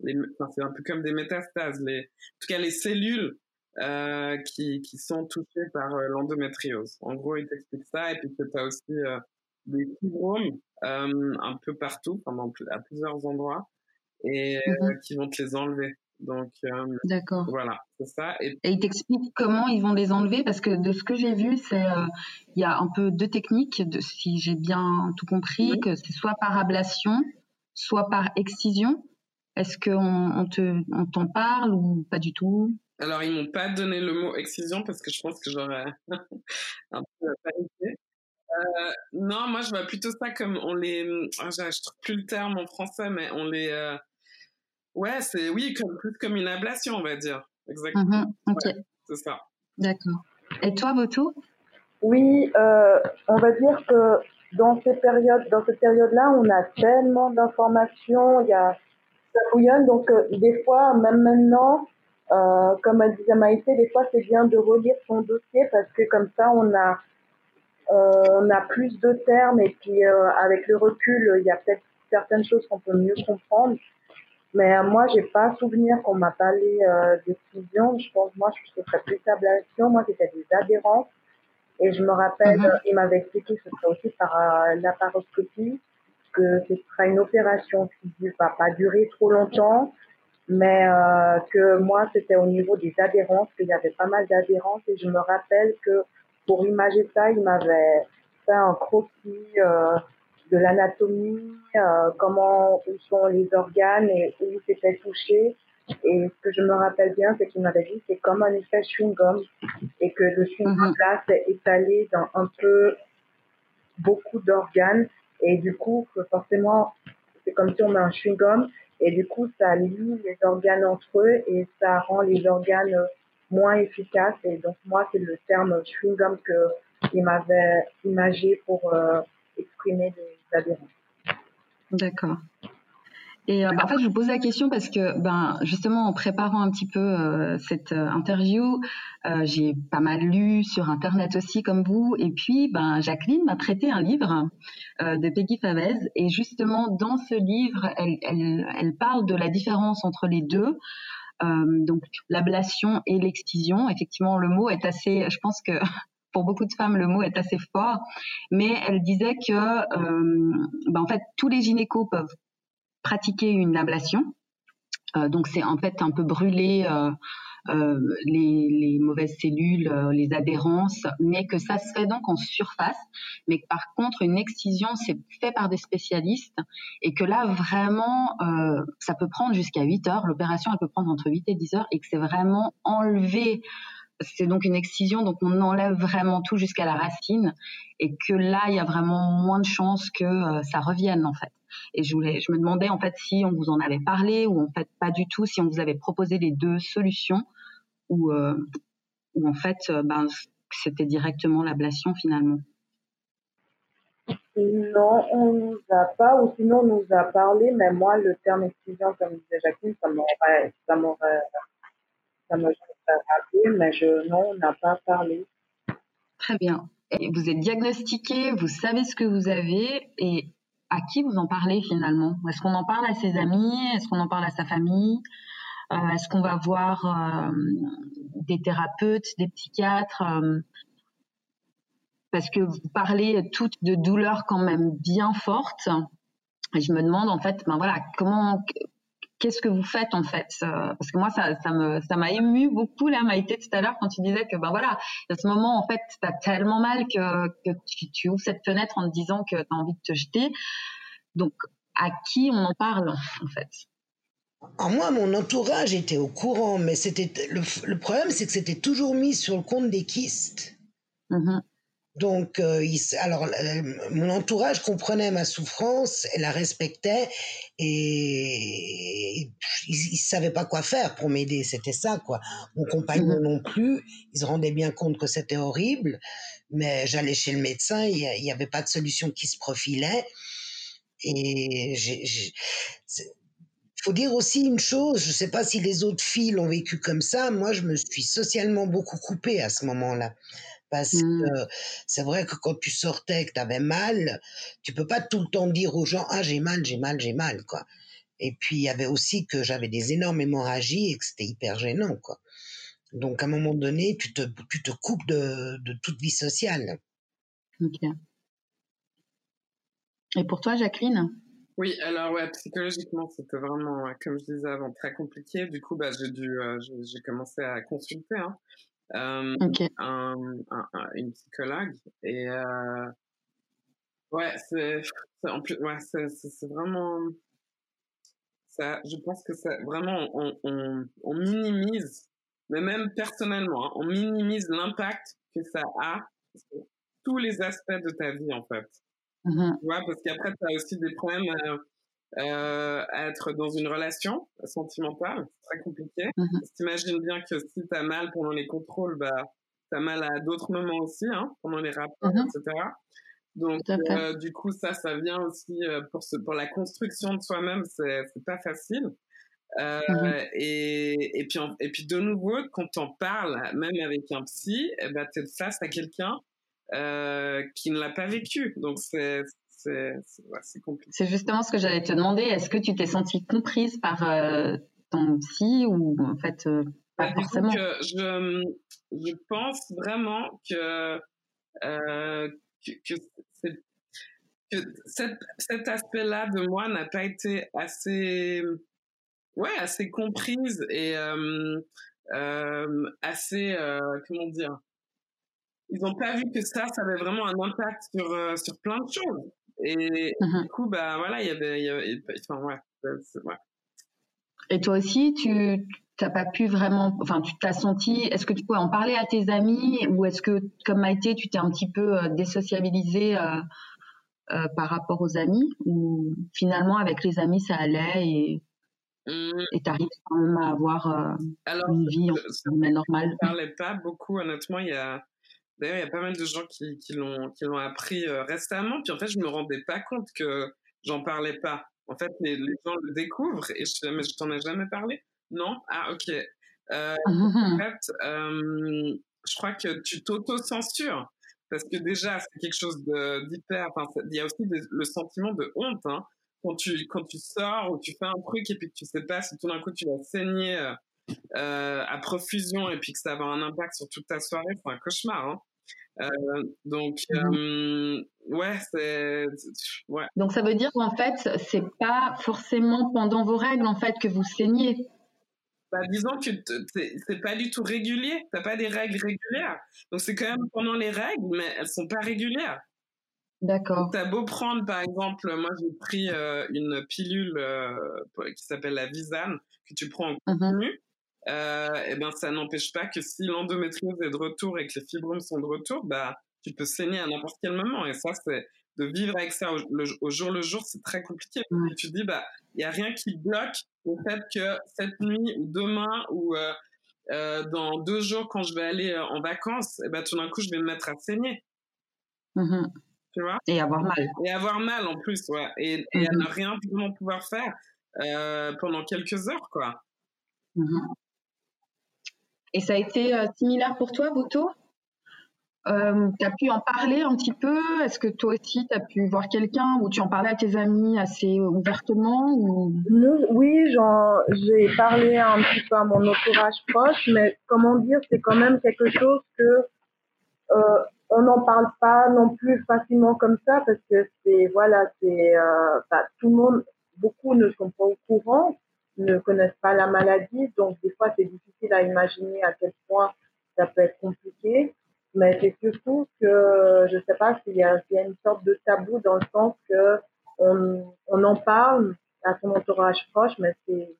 les enfin, c'est un peu comme des métastases, les, en tout cas les cellules euh, qui, qui sont touchées par euh, l'endométriose. En gros, il t'explique ça et puis que tu as aussi euh, des fibromes un peu partout, pendant, à plusieurs endroits, et mmh qui vont te les enlever. Donc, D'accord. Voilà, c'est ça. Et, et il t'explique comment ils vont les enlever? Parce que de ce que j'ai vu, c'est il y a un peu deux techniques, de, si j'ai bien tout compris, oui. que c'est soit par ablation, soit par excision. Est-ce qu'on on te, on t'en parle ou pas du tout? Alors, ils m'ont pas donné le mot excision parce que je pense que j'aurais (laughs) un peu paniqué. Euh, non, moi je vois plutôt ça comme on les, je trouve plus le terme en français, mais on les, euh, Ouais, c'est oui, comme, plus comme une ablation, on va dire. Exactement. Ok. Ouais, c'est ça. D'accord. Et toi, Boto Oui, euh, on va dire que dans ces périodes, dans cette période-là, on a tellement d'informations, il y a ça bouillonne, donc euh, des fois, même maintenant, euh, comme elle disait Maïté, des fois c'est bien de relire son dossier parce que comme ça, on a on a plus de termes et puis euh, avec le recul, il y a peut-être certaines choses qu'on peut mieux comprendre. Mais euh, moi, j'ai pas souvenir qu'on m'a parlé euh, d'exclusion. Je pense, moi, je serais plus ablation. Moi, c'était des adhérences. Et je me rappelle, -hmm. il m'avait expliqué que ce serait aussi par euh, laparoscopie, que ce sera une opération qui ne va pas durer trop longtemps, mais euh, que moi, c'était au niveau des adhérences, qu'il y avait pas mal d'adhérences. Et je me rappelle que pour imager ça, il m'avait fait un croquis euh, de l'anatomie, euh, comment où sont les organes et où c'était touché. Et ce que je me rappelle bien, c'est qu'il m'avait dit c'est comme un effet chewing-gum et que le chewing-gum là c'est étalé dans un peu beaucoup d'organes et du coup forcément c'est comme si on met un chewing-gum et du coup ça lie les organes entre eux et ça rend les organes moins efficaces et donc moi c'est le terme chewing-gum que il m'avait imagé pour euh, exprimer des adhérents. D'accord. Et euh, bah, en fait, je vous pose la question parce que, ben, justement, en préparant un petit peu euh, cette euh, interview, j'ai pas mal lu sur Internet aussi, comme vous. Et puis, ben, Jacqueline m'a prêté un livre de Peggy Favez. Et justement, dans ce livre, elle, parle de la différence entre les deux. donc, l'ablation et l'excision. Effectivement, le mot est assez, je pense que (laughs) pour beaucoup de femmes, le mot est assez fort, mais elle disait que, euh, ben en fait, tous les gynécos peuvent pratiquer une ablation. Euh, donc, c'est en fait un peu brûler euh, euh les, mauvaises cellules, les adhérences, mais que ça se fait donc en surface, mais par contre, une excision, c'est fait par des spécialistes, et que là, vraiment, ça peut prendre jusqu'à 8 heures. L'opération, elle peut prendre entre 8 et 10 heures, et que c'est vraiment enlever c'est donc une excision, donc on enlève vraiment tout jusqu'à la racine et que là, il y a vraiment moins de chances que euh, ça revienne en fait. Et je me demandais en fait si on vous en avait parlé ou en fait pas du tout, si on vous avait proposé les deux solutions ou, euh, en fait euh, ben, c'était directement l'ablation finalement. Non, on nous a pas, ou sinon on nous a parlé, mais moi le terme excision, comme disait Jacqueline, ça m'aurait, ça m'aurait, ça m'aurait parlé. Très bien. Vous êtes diagnostiqué, vous savez ce que vous avez et à qui vous en parlez finalement? Est-ce qu'on en parle à ses amis? Est-ce qu'on en parle à sa famille? Euh, Est-ce qu'on va voir euh, des thérapeutes, des psychiatres euh, parce que vous parlez toutes de douleurs quand même bien fortes. Et je me demande en fait, ben voilà, comment, qu'est-ce que vous faites en fait Parce que moi, ça, ça me, ça m'a ému beaucoup là, Maïté tout à l'heure quand tu disais que ben voilà, à ce moment en fait, t'as tellement mal que, que tu, tu, ouvres cette fenêtre en te disant que t'as envie de te jeter. Donc, à qui on en parle en fait? En moi, mon entourage était au courant, mais c'était le, le problème, c'est que c'était toujours mis sur le compte des kystes. Mmh donc, euh, alors, euh, mon entourage comprenait ma souffrance et la respectait et ils, ne savaient pas quoi faire pour m'aider. C'était ça, quoi. Mon compagnon mmh non plus. Ils se rendaient bien compte que c'était horrible, mais j'allais chez le médecin. Il n'y avait pas de solution qui se profilait. Et il faut dire aussi une chose, je ne sais pas si les autres filles l'ont vécu comme ça, moi je me suis socialement beaucoup coupée à ce moment-là. Parce mmh. que c'est vrai que quand tu sortais, que tu avais mal, tu peux pas tout le temps dire aux gens Ah, j'ai mal, j'ai mal, j'ai mal, quoi. Et puis, il y avait aussi que j'avais des énormes hémorragies et que c'était hyper gênant, quoi. Donc, à un moment donné, tu te, tu te coupes de, de toute vie sociale. Ok. Et pour toi, Jacqueline? Oui, alors ouais, psychologiquement, c'était vraiment, comme je disais avant, très compliqué. Du coup, bah, j'ai dû, euh, j'ai commencé à consulter. Hein euh, un, un, une psychologue. Et euh, ouais, c'est en plus, ouais, c'est vraiment. Ça, je pense que c'est vraiment, on, on, on, minimise, mais même personnellement, hein, on minimise l'impact que ça a sur tous les aspects de ta vie, en fait. Mmh tu vois, parce qu'après, tu as aussi des problèmes. Euh, euh, être dans une relation sentimentale, c'est très compliqué. Mmh T'imagines bien que si t'as mal pendant les contrôles, bah t'as mal à d'autres moments aussi, hein, pendant les rapports, mmh etc. Donc euh, du coup ça, ça vient aussi euh, pour ce, pour la construction de soi-même, c'est c'est pas facile. Euh, mmh et, et, puis et puis de nouveau, quand t'en parles, même avec un psy, eh ben, t'es face à quelqu'un euh, qui ne l'a pas vécu. Donc c'est c'est compliqué. C'est justement ce que j'allais te demander. Est-ce que tu t'es sentie comprise par euh, ton psy ou en fait euh, pas bah, forcément? je, je pense vraiment que, euh, que, que, cet aspect-là de moi n'a pas été assez, ouais, assez comprise et assez, comment dire, ils n'ont pas vu que ça, ça avait vraiment un impact sur, sur plein de choses. Et mmh du coup, bah voilà, il y avait, enfin, ouais, ouais. Et toi aussi, tu t'as pas pu vraiment, enfin, tu t'as senti, est-ce que tu pouvais en parler à tes amis ou est-ce que, comme Maïté, tu t'es un petit peu euh, désociabilisé euh, euh, par rapport aux amis ou finalement avec les amis ça allait et mmh. et t'arrives quand même à avoir euh, une vie je, normale. Je parlais pas beaucoup, honnêtement. Il y a D'ailleurs, il y a pas mal de gens qui, qui l'ont qui l'ont appris euh, récemment. Puis en fait, je me rendais pas compte que j'en parlais pas. En fait, les, les, gens le découvrent et je mais je t'en ai jamais parlé? Non? Ah ok. Euh, en (laughs) fait, euh, je crois que tu t'auto-censures parce que déjà c'est quelque chose d'hyper. Il y a aussi le sentiment de honte hein. quand tu quand tu sors ou tu fais un truc et puis que tu sais pas si tout d'un coup tu vas saigner. Euh, à profusion et puis que ça va avoir un impact sur toute ta soirée, c'est un cauchemar. Hein. Euh, donc, mmh euh, ouais, c'est. Ouais. Donc, ça veut dire qu'en fait, c'est pas forcément pendant vos règles, en fait, que vous saignez. Bah, disons que c'est pas du tout régulier. T'as pas des règles régulières. Donc, c'est quand même pendant les règles, mais elles sont pas régulières. D'accord. T'as beau prendre, par exemple, moi j'ai pris euh, une pilule qui s'appelle la Visane, que tu prends en mmh continu euh, et ben ça n'empêche pas que si l'endométriose est de retour et que les fibromes sont de retour, bah tu peux saigner à n'importe quel moment. Et ça, c'est de vivre avec ça au, jour le jour, c'est très compliqué. Tu dis bah il y a rien qui bloque le fait que cette nuit ou demain ou euh, euh, dans deux jours quand je vais aller en vacances, et ben tout d'un coup je vais me mettre à saigner. Mmh tu vois? Et avoir mal. Et avoir mal en plus, ouais. Et, et à mmh ne rien vraiment pouvoir faire pendant quelques heures, quoi. Et ça a été euh, similaire pour toi, Boto euh, tu as pu en parler un petit peu? Est-ce que toi aussi, tu as pu voir quelqu'un ou tu en parlais à tes amis assez ouvertement ou... Oui, j'ai parlé un petit peu à mon entourage proche, mais comment dire, c'est quand même quelque chose que, euh, on n'en parle pas non plus facilement comme ça parce que c'est voilà, c'est euh, bah, tout le monde, beaucoup ne sont pas au courant, ne connaissent pas la maladie, donc des fois c'est difficile à imaginer à quel point ça peut être compliqué. Mais c'est surtout que je sais pas s'il y, a, y a une sorte de tabou dans le sens que on, on en parle à son entourage proche, mais c'est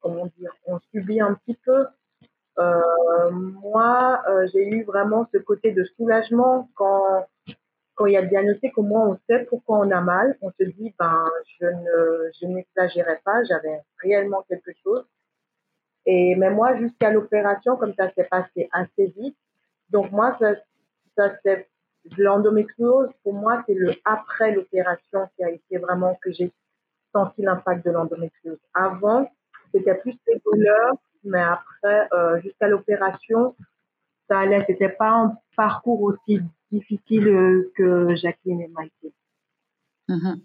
comment dire, on subit un petit peu euh, moi, euh, j'ai eu vraiment ce côté de soulagement quand quand il y a le diagnostic, au moins on sait pourquoi on a mal. On se dit, ben, je ne, je n'exagérais pas, j'avais réellement quelque chose. Et mais moi, jusqu'à l'opération, comme ça s'est passé assez vite. Donc moi, ça, ça c'est l'endométriose. Pour moi, c'est le après l'opération qui a été vraiment que j'ai senti l'impact de l'endométriose. Avant, c'était plus des douleurs mais après, euh, jusqu'à l'opération, ça allait. C'était pas parcours aussi difficile euh, que Jacqueline et Maïté. Mhm.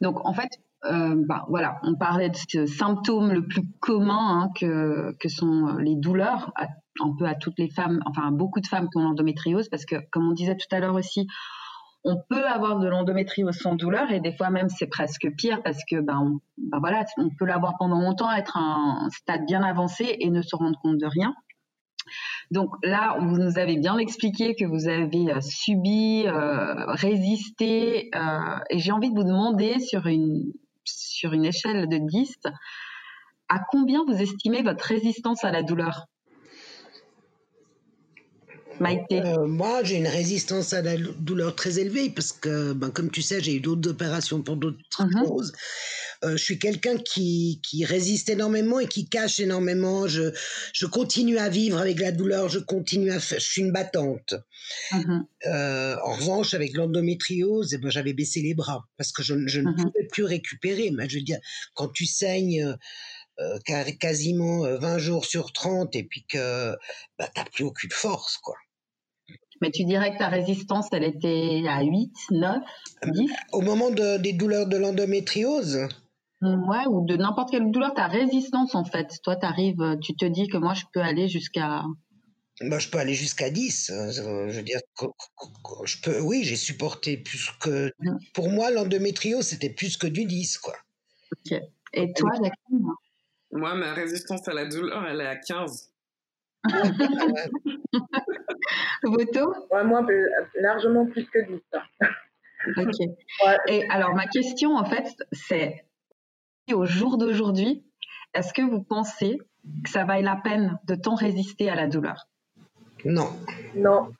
Donc, en fait, euh, bah, voilà, on parlait de ce symptôme le plus commun hein, que, sont les douleurs, un peu à toutes les femmes, enfin à beaucoup de femmes qui ont l'endométriose, parce que, comme on disait tout à l'heure aussi, on peut avoir de l'endométriose sans douleur et des fois même c'est presque pire parce que ben voilà, on peut l'avoir pendant longtemps, être à un stade bien avancé et ne se rendre compte de rien. Donc là, vous nous avez bien expliqué que vous avez euh, subi, euh, résisté, euh, et j'ai envie de vous demander sur une sur une échelle de 10, à combien vous estimez votre résistance à la douleur? Euh, moi, j'ai une résistance à la douleur très élevée parce que, ben, comme tu sais, j'ai eu d'autres opérations pour d'autres mhm. choses. Euh, je suis quelqu'un qui, qui résiste énormément et qui cache énormément. Je, je continue à vivre avec la douleur, je continue à faire. Je suis une battante. Mhm. Euh, en revanche, avec l'endométriose, eh ben, j'avais baissé les bras parce que je, je ne mhm. pouvais plus récupérer. Mais je veux dire, quand tu saignes. Euh, quasiment 20 jours sur 30 et puis que bah, t'as plus aucune force quoi. Mais tu dirais que ta résistance, elle était à 8, 9, 10 Au moment des douleurs de l'endométriose? Ouais, ou de n'importe quelle douleur, ta résistance en fait. Toi, tu arrives, tu te dis que moi, je peux aller jusqu'à. Moi, je peux aller jusqu'à 10. Hein, je veux dire, je peux, oui, j'ai supporté plus que. Mmh. Pour moi, l'endométriose, c'était plus que du 10, quoi. Ok. Et toi, Jacqueline? Moi, ma résistance à la douleur, elle est à 15. Voto ouais, Moi, largement plus que 10. ok. (laughs) Et alors, ma question, en fait, c'est au jour d'aujourd'hui, est-ce que vous pensez que ça vaille la peine de tant résister à la douleur? Non. Non.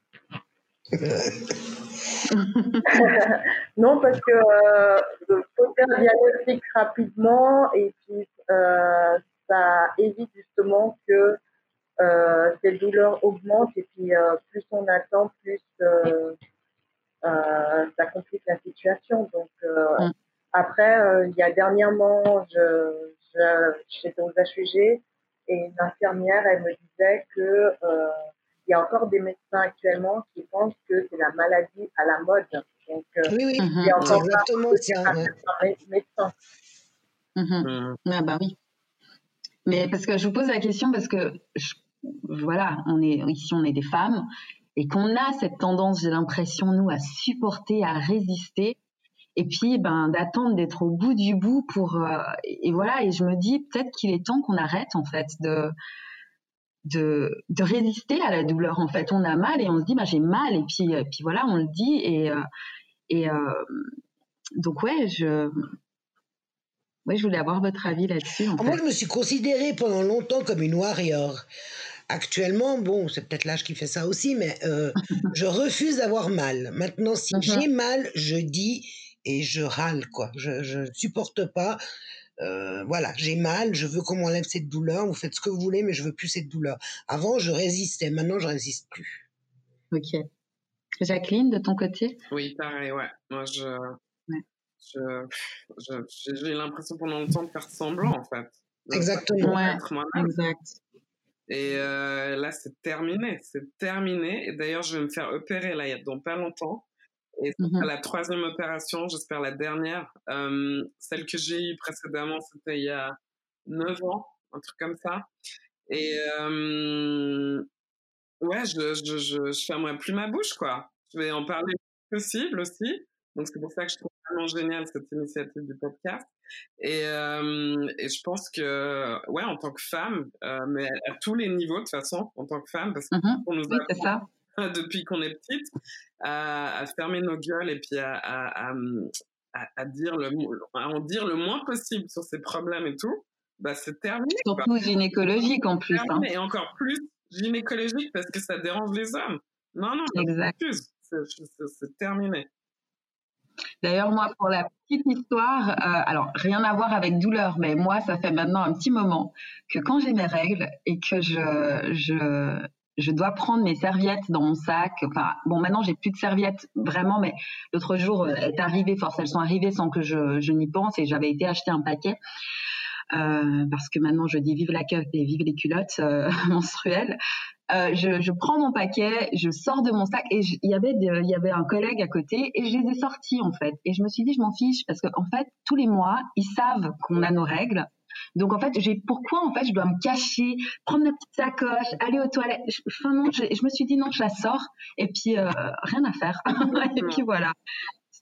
(laughs) (laughs) non, parce que euh, faut faire un diagnostic rapidement et puis euh, ça évite justement que euh, ces douleurs augmentent et puis euh, plus on attend, plus euh, ça complique la situation. Donc mm. Après, il y a dernièrement, je, j'étais aux HUG et une infirmière, elle me disait que il y a encore des médecins actuellement qui pensent que c'est la maladie à la mode. Donc, oui, oui, il y a encore exactement ça. Médecins. Mm-hmm. Ah bah oui. Mais parce que je vous pose la question parce que je, voilà, on est ici, on est des femmes et qu'on a cette tendance, j'ai l'impression, nous, à supporter, à résister, et puis ben d'attendre d'être au bout du bout pour euh, et voilà. Et je me dis peut-être qu'il est temps qu'on arrête en fait de de, de résister à la douleur. En fait, on a mal et on se dit bah j'ai mal et puis et puis voilà, on le dit et euh, et euh, donc ouais, je ouais, je voulais avoir votre avis là-dessus. Moi, je me suis considérée pendant longtemps comme une warrior. Actuellement, bon, c'est peut-être l'âge qui fait ça aussi, mais euh, (laughs) je refuse d'avoir mal. Maintenant, si mhm. j'ai mal, je dis et je râle, quoi. Je ne supporte pas. Euh, voilà, j'ai mal, je veux qu'on m'enlève cette douleur. Vous faites ce que vous voulez, mais je veux plus cette douleur. Avant, je résistais. Maintenant, je résiste plus. Ok. Jacqueline, de ton côté? Oui, pareil, ouais. Moi, je. j'ai l'impression pendant longtemps de faire semblant, en fait. Exactement. Ouais, exact. Et euh, là, c'est terminé, c'est terminé. Et d'ailleurs, je vais me faire opérer là, il y a dans pas longtemps. Et c'est mmh la troisième opération, j'espère la dernière. Euh, celle que j'ai eue précédemment, c'était il y a 9 ans, un truc comme ça. Et euh, ouais, je, je, je, je fermerai plus ma bouche, quoi. je vais en parler possible aussi. Donc c'est pour ça que je trouve vraiment génial cette initiative du podcast. Et, euh, et je pense que, ouais, en tant que femme, euh, mais à, tous les niveaux de toute façon, en tant que femme, parce qu'on mmh nous a ça. (laughs) depuis qu'on est petite, à, à, fermer nos gueules et puis à, à, à, dire le, à en dire le moins possible sur ces problèmes et tout, bah c'est terminé. Surtout gynécologique en plus. Hein. Et encore plus gynécologique parce que ça dérange les hommes. Non, non, exact. C'est terminé. D'ailleurs, moi, pour la petite histoire, euh, alors rien à voir avec douleur, mais moi, ça fait maintenant un petit moment que quand j'ai mes règles et que je, je, je dois prendre mes serviettes dans mon sac. Enfin, bon, maintenant j'ai plus de serviettes vraiment, mais l'autre jour, euh, est arrivé, force, elles sont arrivées sans que je, n'y pense et j'avais été acheter un paquet. Euh, parce que maintenant je dis vive la queue et vive les culottes euh, (laughs) menstruelles. Je, prends mon paquet, je sors de mon sac et il y avait un collègue à côté et je les ai sortis en fait. Et je me suis dit je m'en fiche parce que en fait tous les mois ils savent qu'on a nos règles. Donc en fait, j'ai pourquoi en fait je dois me cacher, prendre ma petite sacoche, aller aux toilettes? Je, enfin non, je, je me suis dit non, je la sors et puis euh, rien à faire. (laughs) et puis voilà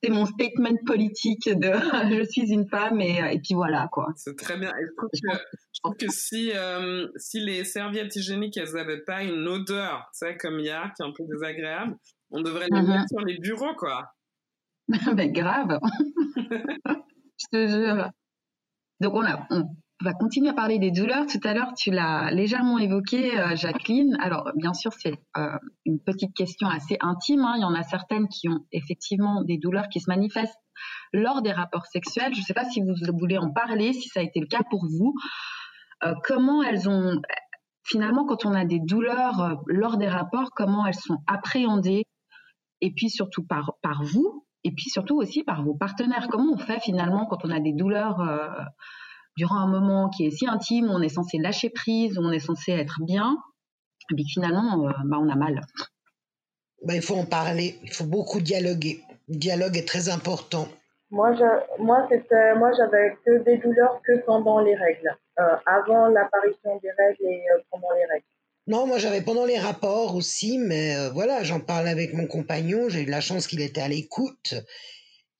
c'est mon statement politique de (laughs) je suis une femme et, et puis voilà quoi. C'est très bien. Et je trouve que, je trouve que si euh, si les serviettes hygiéniques elles n'avaient pas une odeur, tu sais comme a qui est un peu désagréable, on devrait les mettre mhm. sur les bureaux quoi. (laughs) ben grave. je te jure. Donc on a on, va continuer à parler des douleurs. Tout à l'heure, tu l'as légèrement évoqué, euh, Jacqueline. Alors, bien sûr, c'est euh, une petite question assez intime. Hein. Il y en a certaines qui ont effectivement des douleurs qui se manifestent lors des rapports sexuels. Je ne sais pas si vous voulez en parler, si ça a été le cas pour vous. Euh, comment elles ont, finalement, quand on a des douleurs lors des rapports, comment elles sont appréhendées? Et puis surtout par, par vous et puis surtout aussi par vos partenaires. Comment on fait finalement quand on a des douleurs durant un moment qui est si intime, où on est censé lâcher prise, où on est censé être bien, et puis finalement, euh, bah, on a mal. Ben, il faut en parler, il faut beaucoup dialoguer. Le dialogue est très important. Moi, je, moi, c'était, moi, j'avais que des douleurs que pendant les règles, euh, avant l'apparition des règles et euh, pendant les règles. Non, moi j'avais pendant les rapports aussi, mais voilà, j'en parlais avec mon compagnon, j'ai eu la chance qu'il était à l'écoute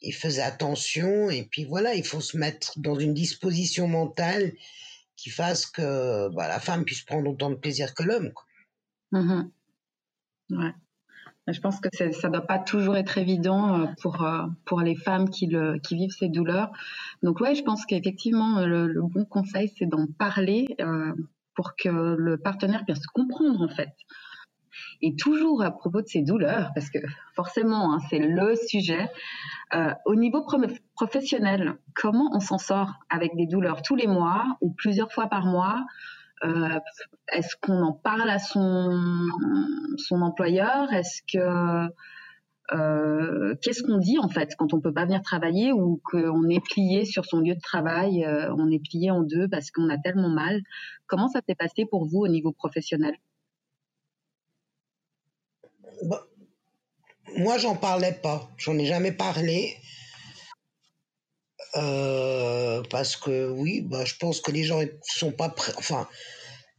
il faisait attention et puis voilà, il faut se mettre dans une disposition mentale qui fasse que bah, la femme puisse prendre autant de plaisir que l'homme. Mmh. Je pense que ça ne doit pas toujours être évident euh, pour, euh, pour les femmes qui vivent ces douleurs. Donc ouais, je pense qu'effectivement, le, bon conseil, c'est d'en parler euh, pour que le partenaire puisse comprendre en fait. Et toujours à propos de ces douleurs, parce que forcément, hein, c'est le sujet, euh, au niveau professionnel, comment on s'en sort avec des douleurs tous les mois ou plusieurs fois par mois? Euh, Est-ce qu'on en parle à son, employeur? Euh, qu'est-ce qu'on dit en fait quand on peut pas venir travailler ou qu'on est plié sur son lieu de travail, on est plié en deux parce qu'on a tellement mal? Comment ça s'est passé pour vous au niveau professionnel? Moi, j'en parlais pas. J'en ai jamais parlé. Euh, parce que oui, bah, je pense que les gens sont pas prêts. Enfin,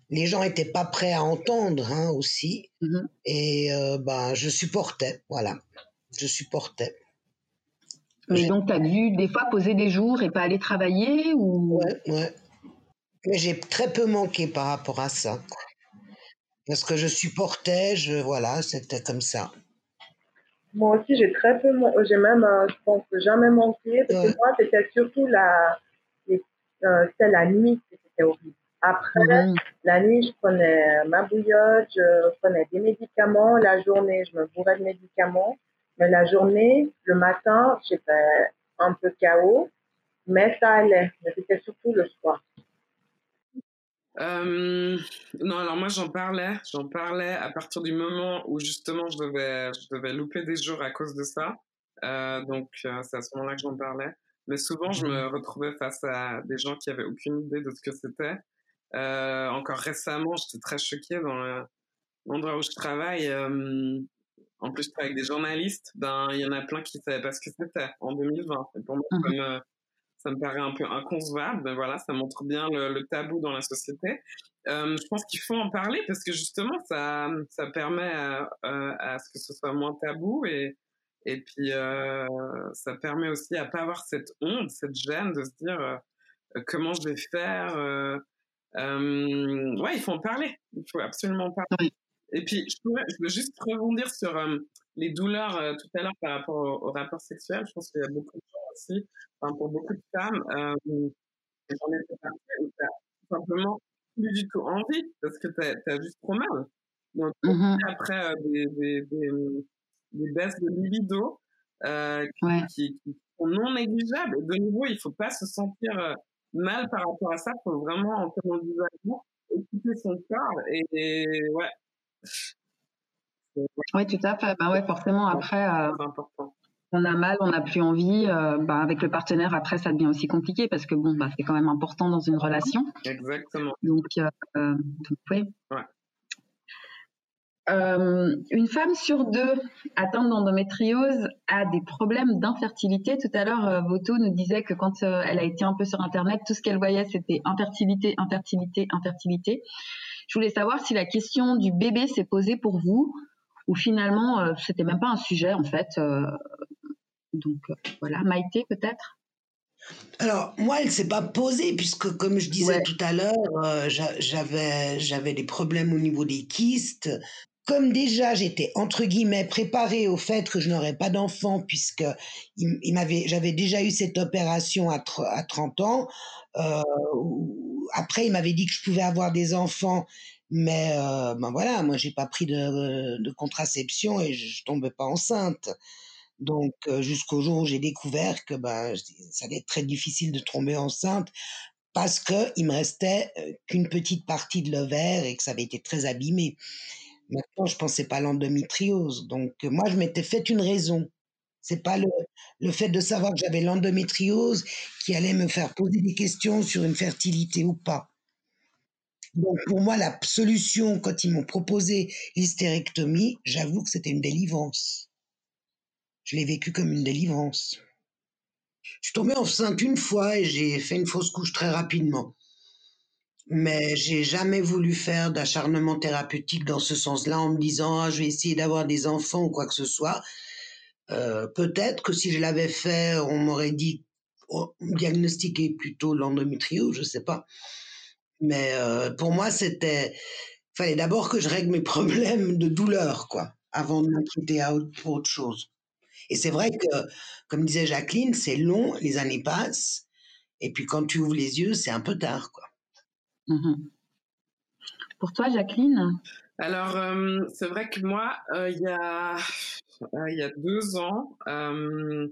les gens étaient pas prêts à entendre hein, aussi. Mm-hmm. Et euh, bah, je supportais. Voilà, je supportais. Mais donc, tu as dû des fois poser des jours et pas aller travailler ou... Ouais, ouais. Mais j'ai très peu manqué par rapport à ça. Parce que je supportais, je, voilà, c'était comme ça. Moi aussi, j'ai très peu, j'ai même, euh, je pense, jamais manqué. Parce que moi, c'était surtout la, euh, c'était la nuit qui était horrible. Après, mhm. la nuit, je prenais ma bouillotte, je prenais des médicaments. La journée, je me bourrais de médicaments. Mais la journée, le matin, j'étais un peu chaos. Mais ça allait. Mais c'était surtout le soir. Euh, non, alors moi j'en parlais, j'en parlais à partir du moment où justement je devais, je devais louper des jours à cause de ça. Euh, donc euh, c'est à ce moment-là que j'en parlais. Mais souvent je me retrouvais face à des gens qui avaient aucune idée de ce que c'était. Euh, encore récemment, j'étais très choquée dans l'endroit où je travaille. Euh, en plus, je travaille avec des journalistes. Ben, il y en a plein qui savaient pas ce que c'était en 2020. Et pour moi, mmh comme ça me paraît un peu inconcevable. Mais voilà, ça montre bien le, tabou dans la société. Euh, je pense qu'il faut en parler parce que justement, ça, ça permet à, à, ce que ce soit moins tabou et, et puis euh, ça permet aussi à pas avoir cette honte, cette gêne de se dire euh, comment je vais faire. Ouais, il faut en parler. Il faut absolument en parler. Et puis, je, pourrais, je veux juste rebondir sur les douleurs tout à l'heure par rapport au, rapport sexuel. Je pense qu'il y a beaucoup de gens aussi, enfin, pour beaucoup de femmes, euh, fait partie où t'as tout simplement plus du tout envie parce que t'as as juste trop mal. Donc, mmh après euh, des, des, des, des, baisses de libido euh, qui, ouais. qui, qui, sont non négligeables. Et de nouveau, il faut pas se sentir mal par rapport à ça. Il faut vraiment, comme on disait écouter son corps et, et ouais, oui, tout à fait. Bah ouais, forcément, après, euh, on a mal, on n'a plus envie. Euh, bah, avec le partenaire, après, ça devient aussi compliqué parce que bon, bah, c'est quand même important dans une relation. Exactement. Donc, euh, donc oui. Ouais. Euh, une femme sur deux atteinte d'endométriose a des problèmes d'infertilité. Tout à l'heure, euh, Voto nous disait que quand euh, elle a été un peu sur Internet, tout ce qu'elle voyait, c'était infertilité, infertilité, infertilité. Je voulais savoir si la question du bébé s'est posée pour vous ou finalement euh, c'était même pas un sujet en fait. Euh, donc euh, voilà, Maïté peut-être? Alors moi, elle s'est pas posée puisque comme je disais tout à l'heure, j'avais j'avais des problèmes au niveau des kystes. Comme déjà j'étais entre guillemets préparée au fait que je n'aurais pas d'enfant puisque il, m'avait j'avais déjà eu cette opération à, à 30 ans. Euh, après, il m'avait dit que je pouvais avoir des enfants, mais euh, ben voilà, moi j'ai pas pris de, de, contraception et je, je tombais pas enceinte. Donc jusqu'au jour où j'ai découvert que ben ça allait être très difficile de tomber enceinte parce que il me restait qu'une petite partie de l'ovaire et que ça avait été très abîmé. Maintenant, je pensais pas à l'endométriose. Donc moi je m'étais fait une raison. C'est pas le, le fait de savoir que j'avais l'endométriose qui allait me faire poser des questions sur une fertilité ou pas. Donc pour moi, la solution, quand ils m'ont proposé l'hystérectomie, j'avoue que c'était une délivrance. Je l'ai vécu comme une délivrance. Je suis tombée enceinte une fois et j'ai fait une fausse couche très rapidement. Mais j'ai jamais voulu faire d'acharnement thérapeutique dans ce sens-là en me disant ah, je vais essayer d'avoir des enfants ou quoi que ce soit. Euh, peut-être que si je l'avais fait, on m'aurait dit oh, diagnostiquer plutôt l'endométriose, je sais pas. Mais euh, pour moi, c'était fallait d'abord que je règle mes (laughs) problèmes de douleur, quoi, avant de m'inquiéter pour autre chose. Et c'est vrai que, comme disait Jacqueline, c'est long, les années passent, et puis quand tu ouvres les yeux, c'est un peu tard, quoi. Mmh pour toi, Jacqueline? Alors, euh, c'est vrai que moi, il y a euh, il y a deux ans, euh,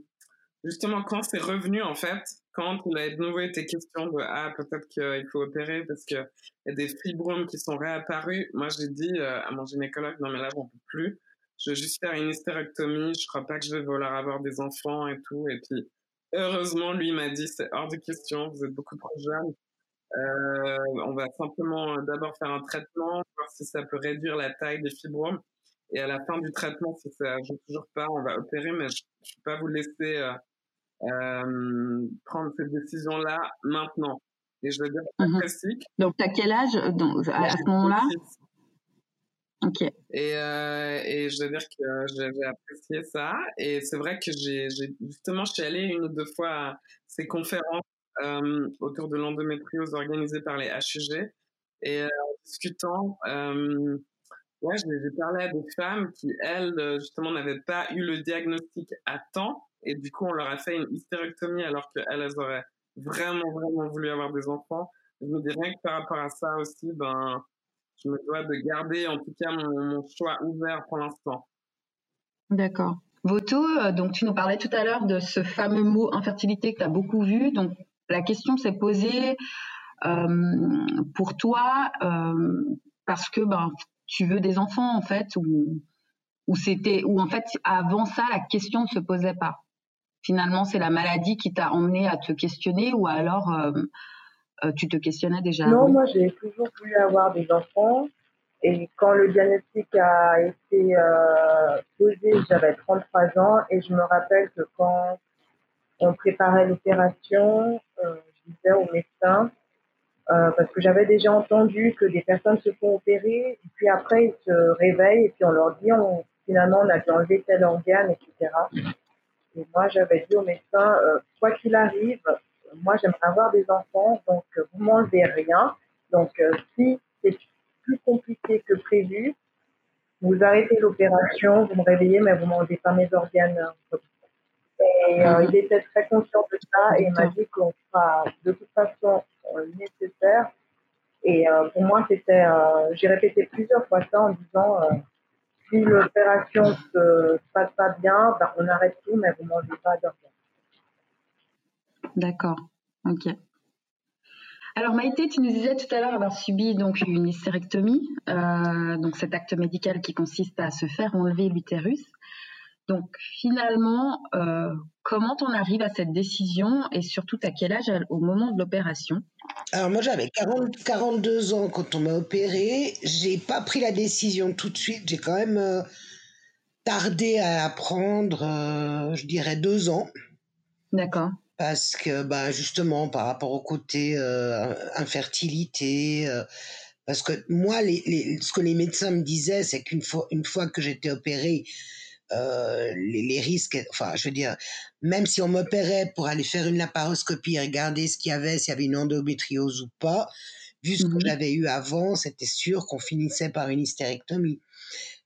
justement quand c'est revenu en fait, quand il a de nouveau été question de ah peut-être qu'il faut opérer parce qu'il y a des fibromes qui sont réapparus, moi j'ai dit euh, à mon gynécologue non mais là j'en peux plus, je vais juste faire une hystérectomie, je crois pas que je vais vouloir avoir des enfants et tout et puis heureusement lui m'a dit c'est hors de question, vous êtes beaucoup trop jeune. Euh, on va simplement d'abord faire un traitement, voir si ça peut réduire la taille des fibromes. Et à la fin du traitement, si ça joue toujours pas, on va opérer, mais je ne peux pas vous laisser euh, euh, prendre cette décision-là maintenant. Et je veux dire, c'est mmh classique. Donc, tu as quel âge euh, à, ce moment-là? Ok. Et, euh, et je veux dire que j'avais apprécié ça. Et c'est vrai que j'ai justement, je suis allée une ou deux fois à ces conférences euh, autour de l'endométriose organisées par les HUG. Et euh, en discutant, euh, Ouais, j'ai parlé à des femmes qui, elles, justement, n'avaient pas eu le diagnostic à temps. Et du coup, on leur a fait une hystérectomie alors qu'elles, elles auraient vraiment, vraiment voulu avoir des enfants. Je me rien que par rapport à ça aussi, ben, je me dois de garder, en tout cas, mon, choix ouvert pour l'instant. D'accord. Voto, euh, donc tu nous parlais tout à l'heure de ce fameux mot infertilité que tu as beaucoup vu. Donc la question s'est posée euh, pour toi euh, parce que ben, tu veux des enfants en fait ou c'était ou en fait avant ça la question ne se posait pas. Finalement, c'est la maladie qui t'a emmené à te questionner ou alors tu te questionnais déjà Non, moi j'ai toujours voulu avoir des enfants. Et quand le diagnostic a été euh, posé, j'avais 33 ans. Et je me rappelle que quand on préparait l'opération, euh, je disais au médecin, euh, parce que j'avais déjà entendu que des personnes se font opérer, et puis après ils se réveillent, et puis on leur dit, on, finalement on a dû enlever tel organe, etc. Et moi j'avais dit au médecin, euh, quoi qu'il arrive, moi j'aimerais avoir des enfants, donc vous m'enlevez rien. Donc si c'est plus compliqué que prévu, vous arrêtez l'opération, vous me réveillez, mais vous m'enlevez pas mes organes. Et euh, il était très conscient de ça et il m'a dit qu'on fera de toute façon euh, nécessaire. Et euh, pour moi, c'était, j'ai répété plusieurs fois ça en disant, si l'opération se passe pas bien, ben, on arrête tout, mais vous mangez pas d'organes. D'accord. Ok. Alors Maïté, tu nous disais tout à l'heure avoir subi donc une hystérectomie, donc cet acte médical qui consiste à se faire enlever l'utérus. Donc finalement, euh, comment on arrive à cette décision et surtout à quel âge au moment de l'opération? Alors moi j'avais 42 ans quand on m'a opéré. J'ai pas pris la décision tout de suite. J'ai quand même euh, tardé à apprendre, euh, je dirais deux ans. D'accord. Parce que bah, justement par rapport au côté infertilité. parce que moi, ce que les médecins me disaient, c'est qu'une fois, une fois que j'étais opérée, euh, les, risques, enfin, je veux dire, même si on m'opérait pour aller faire une laparoscopie, regarder ce qu'il y avait, s'il y avait une endométriose ou pas, vu ce que mmh j'avais eu avant, c'était sûr qu'on finissait par une hystérectomie.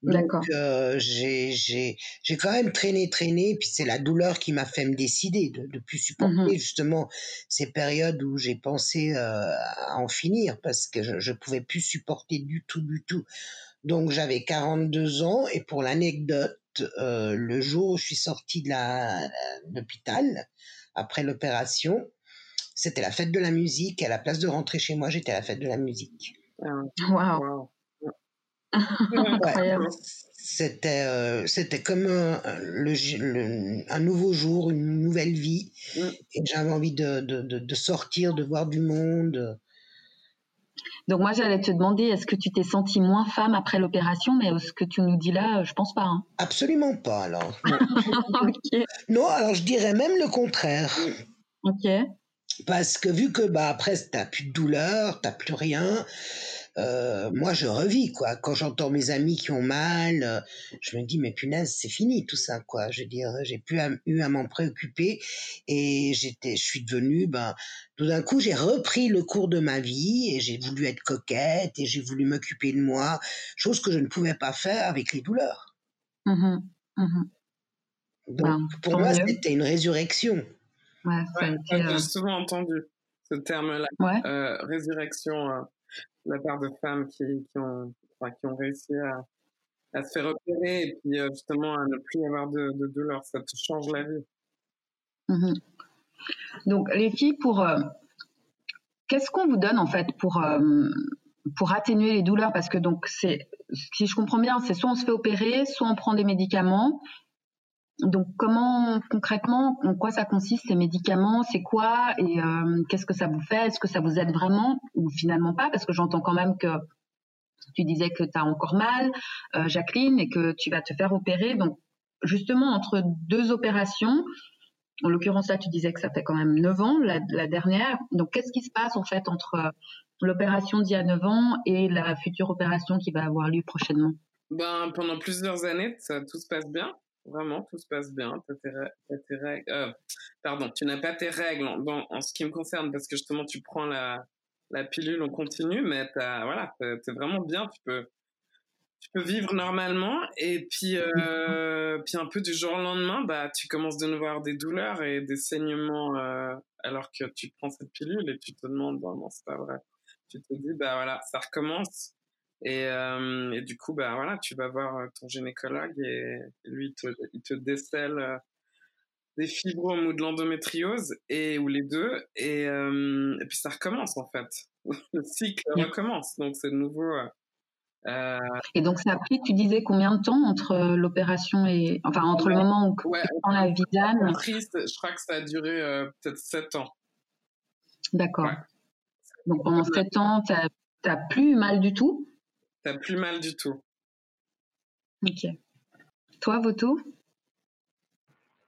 Donc, euh, j'ai quand même traîné, traîné, puis c'est la douleur qui m'a fait me décider de ne plus mmh supporter justement ces périodes où j'ai pensé euh, à en finir parce que je ne pouvais plus supporter du tout, du tout. Donc j'avais 42 ans et pour l'anecdote, euh, le jour où je suis sortie de l'hôpital, après l'opération, c'était la fête de la musique. à la place de rentrer chez moi, j'étais à la fête de la musique. (laughs) C'était euh, c'était comme un, un, nouveau jour, une nouvelle vie. Mm. Et j'avais envie de, de, de, sortir, de voir du monde. Donc moi, j'allais te demander, est-ce que tu t'es sentie moins femme après l'opération? Mais ce que tu nous dis là, je pense pas. Hein. Absolument pas, alors. (laughs) Non. alors je dirais même le contraire. Ok. Parce que vu que bah, après, t'as plus de douleur, t'as plus rien, euh, moi je revis quoi. Quand j'entends mes amis qui ont mal, euh, je me dis mais punaise c'est fini tout ça quoi. Je veux dire j'ai plus eu à m'en préoccuper et j'étais, je suis devenue ben tout d'un coup j'ai repris le cours de ma vie et j'ai voulu être coquette et j'ai voulu m'occuper de moi, chose que je ne pouvais pas faire avec les douleurs. Mmh mmh Donc ben, pour moi c'était une résurrection. Ouais, J'ai euh souvent entendu ce terme-là, résurrection la part de femmes qui, qui, ont, qui ont réussi à, à se faire opérer et puis euh, justement à ne plus avoir de, de douleur. Ça te change la vie. Mmh Donc, les filles, pour. Euh, qu'est-ce qu'on vous donne en fait pour, euh, pour atténuer les douleurs? Parce que, donc, c'est, si je comprends bien, c'est soit on se fait opérer, soit on prend des médicaments. Donc, comment concrètement, en quoi ça consiste ces médicaments C'est quoi et euh, qu'est-ce que ça vous fait? Est-ce que ça vous aide vraiment ou finalement pas? Parce que j'entends quand même que tu disais que tu as encore mal, euh, Jacqueline, et que tu vas te faire opérer. Donc, justement, entre deux opérations, en l'occurrence là, tu disais que ça fait quand même 9 ans, la, dernière. Donc, qu'est-ce qui se passe en fait entre l'opération d'il y a 9 ans et la future opération qui va avoir lieu prochainement? Ben, Pendant plusieurs années, tout se passe bien. Vraiment, tout se passe bien. tes, règles. Euh, pardon, tu n'as pas tes règles en, en, ce qui me concerne parce que justement tu prends la, la pilule en continu, mais t'as, voilà, t'es vraiment bien. Tu peux, tu peux vivre normalement et puis, euh, puis un peu du jour au lendemain, bah, tu commences de nouveau à avoir des douleurs et des saignements euh, alors que tu prends cette pilule et tu te demandes, non, c'est pas vrai. Tu te dis, bah voilà, ça recommence. Et, euh, et, du coup, bah voilà, tu vas voir euh, ton gynécologue et, lui, il te, il te décèle euh, des fibromes ou de l'endométriose et ou les deux. Et, et, puis ça recommence en fait. (laughs) Le cycle recommence. Donc c'est de nouveau. Euh... Et donc ça a pris, tu disais combien de temps entre l'opération et enfin entre le moment où ouais, tu prends la vidane Triste, je crois que ça a duré euh, peut-être 7 ans. D'accord. Ouais. Donc pendant 7 ans, tu n'as plus mal du tout? T'as plus mal du tout. Ok. Toi, Voto?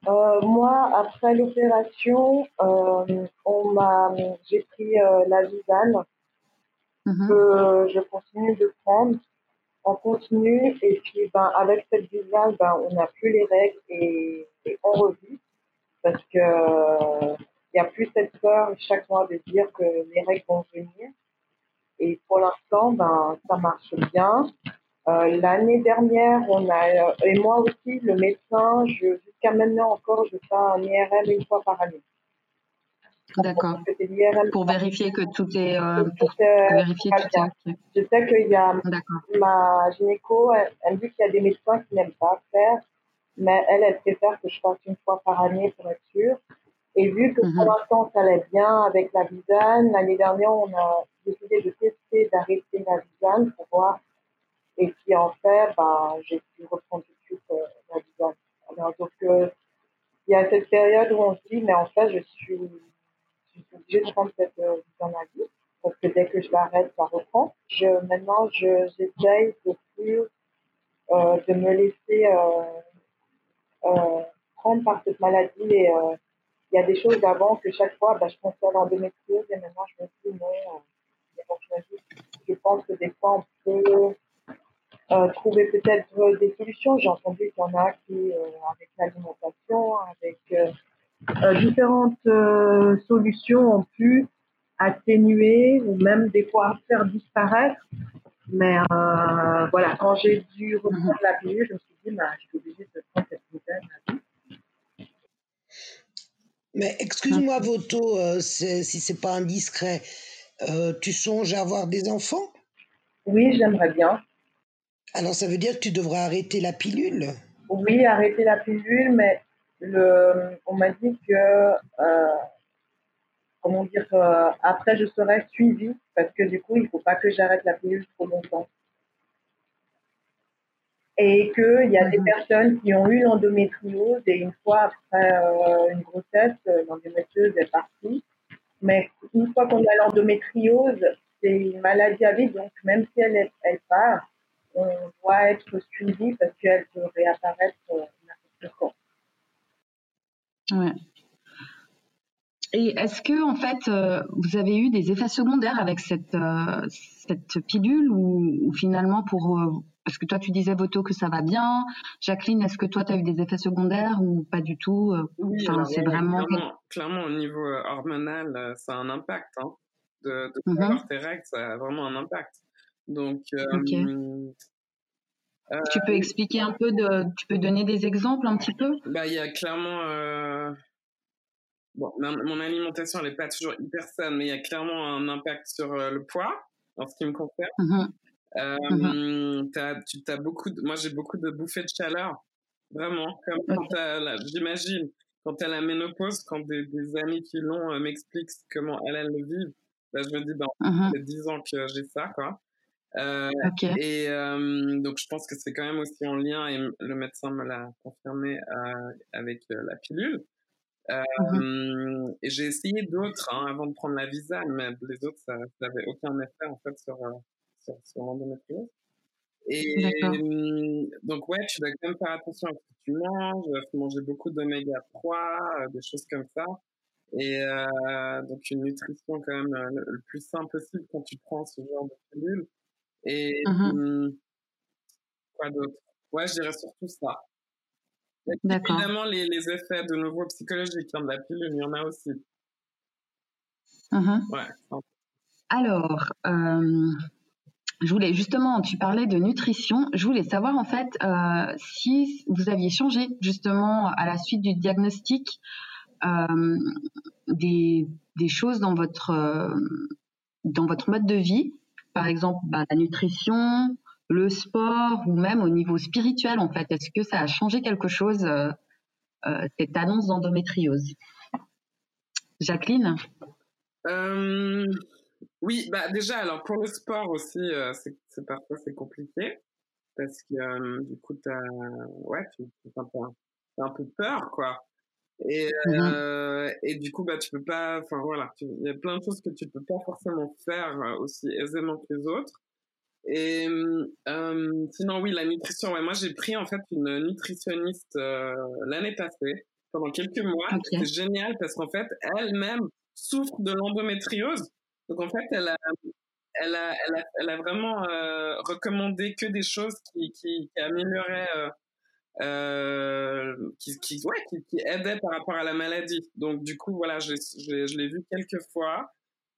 Euh, moi, après l'opération, euh, on m'a, j'ai pris euh, la Visane Mhm. que je continue de prendre. On continue et puis ben avec cette Visane, ben on n'a plus les règles et, et on revit parce que euh, il n'y a plus cette peur chaque mois de dire que les règles vont venir. Et pour l'instant, ben ça marche bien. Euh, L'année dernière, on a, euh, et moi aussi, le médecin, jusqu'à maintenant encore, je fais un IRM une fois par année. D'accord. Pour vérifier que tout est, euh, pour vérifier que tout est. Je sais qu'il y a ma gynéco, elle, elle me dit qu'il y a des médecins qui n'aiment pas faire, mais elle, elle préfère que je fasse une fois par année pour être sûre. Et vu que pour Mhm. l'instant, ça allait bien avec la Visane, l'année dernière, on a décidé de tester, d'arrêter la Visane pour voir. Et puis, en fait, bah, j'ai pu reprendre tout de suite euh, la Visane. Alors, donc, euh, il y a cette période où on se dit, mais en fait, je suis, je suis obligée de prendre cette euh, Visane à vie. Parce que dès que je l'arrête, ça reprend. Je, maintenant, je, j'essaye de plus, euh, de me laisser, prendre par cette maladie et, il y a des choses d'avant que chaque fois, bah, je pensais à l'endométriose et maintenant je me dis non. euh, je, pense que des fois on peut euh, trouver peut-être euh, des solutions. J'ai entendu qu'il y en a qui, avec l'alimentation, avec différentes solutions, ont pu atténuer ou même des fois faire disparaître. Mais voilà, quand j'ai dû reprendre la pilule, je me suis dit, bah, je suis obligée de prendre cette nouvelle. Mais excuse-moi, Voto, euh, si c'est pas indiscret, euh, tu songes à avoir des enfants? Oui, j'aimerais bien. Alors ça veut dire que tu devras arrêter la pilule? Oui, arrêter la pilule, mais le, on m'a dit que, euh, comment dire, euh, après je serai suivie parce que du coup, il faut pas que j'arrête la pilule trop longtemps. Et qu'il y a des Mhm. personnes qui ont eu l'endométriose et une fois après euh, une grossesse, euh, l'endométriose est partie. Mais une fois qu'on a l'endométriose, c'est une maladie à vie, donc même si elle, est- elle part, on doit être suivi parce qu'elle peut réapparaître euh, n'importe quand. Ouais. Et est-ce que en fait euh, vous avez eu des effets secondaires avec cette euh, cette pilule ou, ou finalement pour euh, parce que toi tu disais Voto que ça va bien, Jacqueline est-ce que toi tu as eu des effets secondaires ou pas du tout euh, Oui, Enfin, c'est vraiment- clairement, clairement, au niveau euh, hormonal, euh, ça a un impact. Hein. De, de tes règles, ça a vraiment un impact. Donc, euh, Ok. euh, Tu peux expliquer un peu de, tu peux donner des exemples un petit peu? Bah, il y a clairement. Bon, ma- mon alimentation, elle n'est pas toujours hyper saine, mais il y a clairement un impact sur euh, le poids, en ce qui me concerne. Euh, t'as- tu as beaucoup de, moi j'ai beaucoup de bouffées de chaleur, vraiment, comme j'imagine, quand tu as la ménopause, quand des, des amis qui l'ont euh, m'expliquent comment elles, elles le vivent, bah, je me dis, bah, Mhm. ça fait 10 ans que j'ai ça, quoi. Euh, et euh, donc je pense que c'est quand même aussi en lien, et le médecin me l'a confirmé euh, avec la pilule. Euh, j'ai essayé d'autres hein, avant de prendre la visa, mais les autres, ça n'avait aucun effet en fait sur, euh, sur, sur l'endométriose. Et hum, donc ouais, tu dois quand même faire attention à ce que tu manges, faut manger beaucoup d'oméga 3, euh, des choses comme ça. Et euh, donc une nutrition quand même euh, le, le plus simple possible quand tu prends ce genre de pilule. Et hum, quoi d'autre? Ouais, je dirais surtout ça. Évidemment, les, les effets de nouveau psychologiques hein, de la pilule, il y en a aussi. Ouais. enfin, Alors, euh, je voulais justement, tu parlais de nutrition. Je voulais savoir en fait euh, si vous aviez changé justement à la suite du diagnostic euh, des, des choses dans votre dans votre mode de vie, par exemple bah, la nutrition, le sport ou même au niveau spirituel en fait. Est-ce que ça a changé quelque chose euh, euh, cette annonce d'endométriose? Jacqueline? Euh, oui, bah déjà, alors pour le sport aussi, euh, c'est parfois c'est compliqué parce que du coup, t'as, ouais, tu, t'as un, peu- t'as un peu peur, quoi. Et, euh, et du coup, bah, tu peux pas, enfin voilà, il y a plein de choses que tu peux pas forcément faire aussi aisément que les autres. Et euh, sinon, oui, la nutrition, ouais, moi j'ai pris en fait une nutritionniste euh, l'année passée pendant quelques mois. C'était génial parce qu'en fait, elle-même souffre de l'endométriose. Donc en fait, elle a, elle a, elle a, elle a vraiment euh, recommandé que des choses qui, qui, qui amélioraient, euh, qui, qui, ouais, qui, qui, aidaient par rapport à la maladie. Donc du coup, voilà, je, je, je l'ai vu quelques fois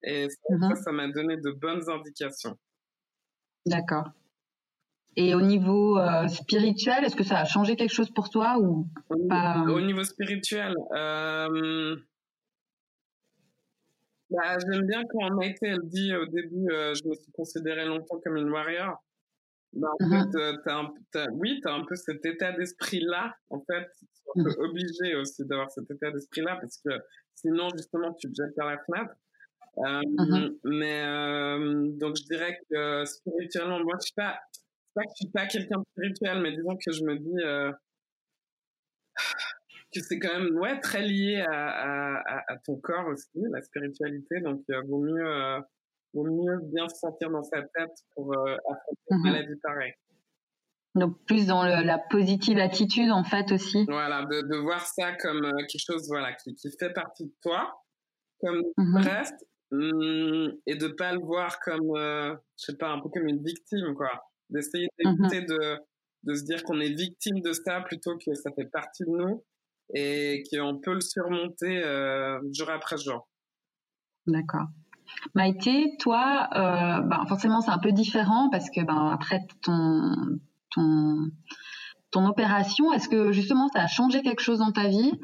et ça, mm-hmm. ça m'a donné de bonnes indications. D'accord. Et au niveau euh, spirituel, est-ce que ça a changé quelque chose pour toi ou pas Au niveau spirituel, euh, bah, j'aime bien quand Maïté elle dit au début, euh, je me suis considérée longtemps comme une warrior. Bah, en mm-hmm. fait, as un, oui, tu as un peu cet état d'esprit-là. En fait, tu es mm. obligé aussi d'avoir cet état d'esprit-là parce que sinon, justement, tu te jettes par la fenêtre. Euh, mm-hmm. Mais donc, je dirais que spirituellement, moi, je suis pas pas que je suis pas quelqu'un de spirituel, mais disons que je me dis euh, que c'est quand même ouais très lié à, à, à, ton corps aussi, la spiritualité. Donc euh, vaut mieux euh, vaut mieux bien se sentir dans sa tête pour affronter une mmh maladie pareille. Donc plus dans le, la positive attitude en fait aussi. Voilà, de, de voir ça comme quelque chose voilà qui, qui fait partie de toi, comme mmh le reste, mmh, et de pas le voir comme je sais pas un peu comme une victime quoi d'essayer mmh d'éviter de, de se dire qu'on est victime de ça plutôt que ça fait partie de nous et qu'on peut le surmonter euh, jour après jour. D'accord. Maïté, toi, euh, ben forcément c'est un peu différent parce que ben, après ton, ton, ton opération, est-ce que justement ça a changé quelque chose dans ta vie? euh,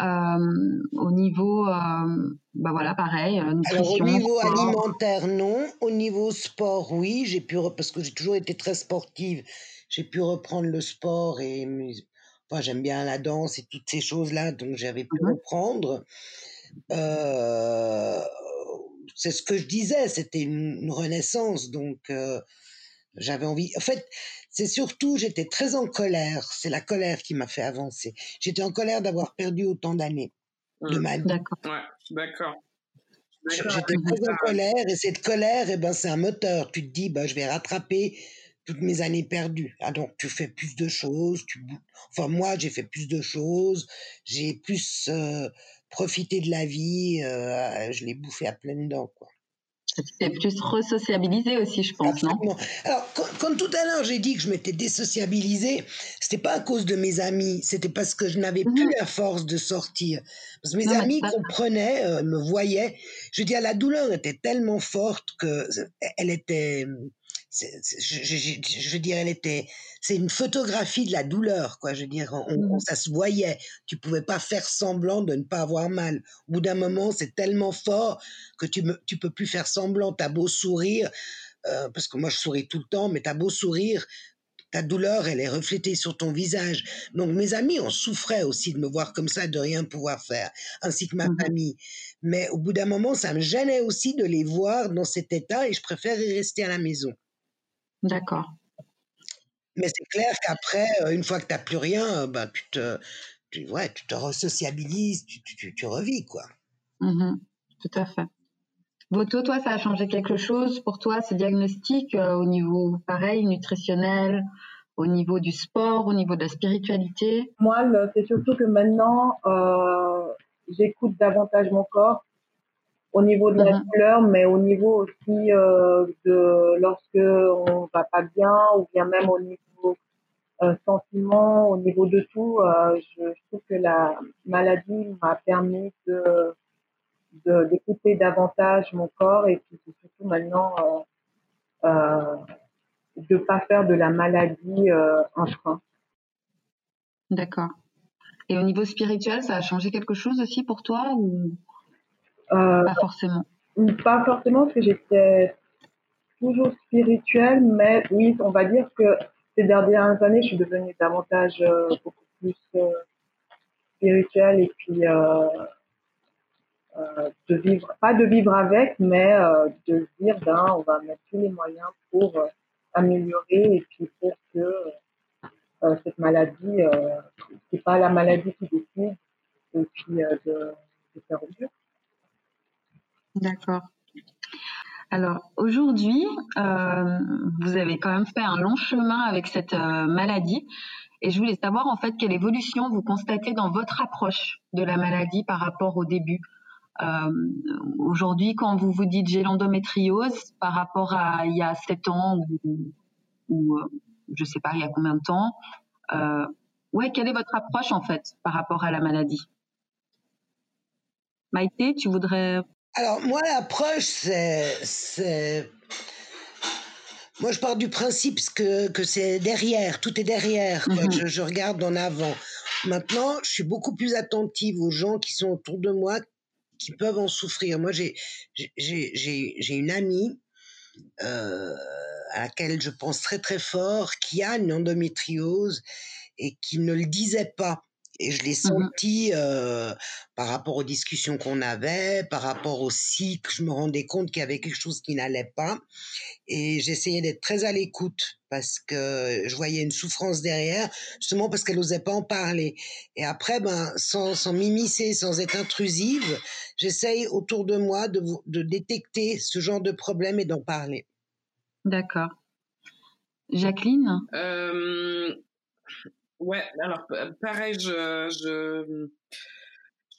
au niveau, euh, bah voilà, pareil, euh, nutrition. au niveau alimentaire, non. Au niveau sport, oui. J'ai pu, parce que j'ai toujours été très sportive, j'ai pu reprendre le sport et, enfin, j'aime bien la danse et toutes ces choses-là, donc j'avais pu mmh reprendre. c'est ce que je disais, c'était une, renaissance, donc j'avais envie. En fait, c'est surtout, j'étais très en colère. C'est la colère qui m'a fait avancer. J'étais en colère d'avoir perdu autant d'années de mmh. ma vie. D'accord. Ouais, d'accord. J'étais très en colère et cette colère, eh ben, c'est un moteur. Tu te dis, bah, je vais rattraper toutes mes années perdues. Ah, donc, tu fais plus de choses. Tu... Enfin, moi, j'ai fait plus de choses. J'ai plus euh, profité de la vie. Euh, je l'ai bouffé à pleines dents, quoi. C'est plus resociabilisé aussi, je pense, non? Alors, quand, tout à l'heure j'ai dit que je m'étais désociabilisée, c'était pas à cause de mes amis, c'était parce que je n'avais plus mhm. la force de sortir. Parce que mes amis comprenaient, euh, me voyaient. Je veux dire, la douleur était tellement forte que elle était je, je, veux dire, elle était, c'est une photographie de la douleur, quoi. Je veux dire, mmh. ça se voyait. Tu pouvais pas faire semblant de ne pas avoir mal. Au bout d'un moment, c'est tellement fort que tu me, tu peux plus faire semblant. T'as beau sourire, euh, parce que moi je souris tout le temps, mais t'as beau sourire, ta douleur, elle est reflétée sur ton visage. Donc mes amis, on souffrait aussi de me voir comme ça, de rien pouvoir faire, ainsi que ma mmh famille. Mais au bout d'un moment, ça me gênait aussi de les voir dans cet état et je préfère y rester à la maison. D'accord. Mais c'est clair qu'après, euh, une fois que tu n'as plus rien, ben, tu te, tu, ouais, tu te resociabilises, tu, tu, tu revis, quoi. Mmh tout à fait. Voto, toi, ça a changé quelque chose pour toi, ce diagnostic, euh, au niveau, pareil, nutritionnel, au niveau du sport, au niveau de la spiritualité? Moi, c'est surtout que maintenant, euh, j'écoute davantage mon corps au niveau de la douleur, mais au niveau aussi euh, de lorsque on va pas bien, ou bien même au niveau euh, sentiment, au niveau de tout. Euh, je, trouve que la maladie m'a permis de d'écouter davantage mon corps et puis surtout maintenant euh, euh, de pas faire de la maladie euh, un frein. D'accord. Et au niveau spirituel, ça a changé quelque chose aussi pour toi ou pas forcément. Pas forcément, parce que j'étais toujours spirituelle, mais oui, on va dire que ces dernières années, je suis devenue davantage euh, beaucoup plus euh, spirituelle et puis euh, euh, de vivre, pas de vivre avec, mais de dire, ben, on va mettre tous les moyens pour améliorer et puis pour que cette maladie, c'est pas la maladie qui décide, et puis de, de faire mieux. D'accord. Alors aujourd'hui, euh, vous avez quand même fait un long chemin avec cette euh, maladie. Et je voulais savoir en fait quelle évolution vous constatez dans votre approche de la maladie par rapport au début. Euh, Aujourd'hui, quand vous vous dites j'ai l'endométriose par rapport à il y a sept ans ou, ou je sais pas il y a combien de temps, ouais, quelle est votre approche en fait par rapport à la maladie? Maïté, tu voudrais Alors moi l'approche c'est moi, je pars du principe que, que c'est derrière, tout est derrière, mhm. je, je, regarde en avant. Maintenant, je suis beaucoup plus attentive aux gens qui sont autour de moi, qui peuvent en souffrir. Moi, j'ai une amie euh, à laquelle je pense très très fort, qui a une endométriose et qui ne le disait pas. Et je l'ai mmh senti euh, par rapport aux discussions qu'on avait, par rapport aussi que je me rendais compte qu'il y avait quelque chose qui n'allait pas. Et j'essayais d'être très à l'écoute parce que je voyais une souffrance derrière, justement parce qu'elle n'osait pas en parler. Et après, ben, sans, sans m'immiscer, sans être intrusive, j'essaye autour de moi de, de détecter ce genre de problème et d'en parler. D'accord. Jacqueline? Euh, Ouais, alors pareil, je, je,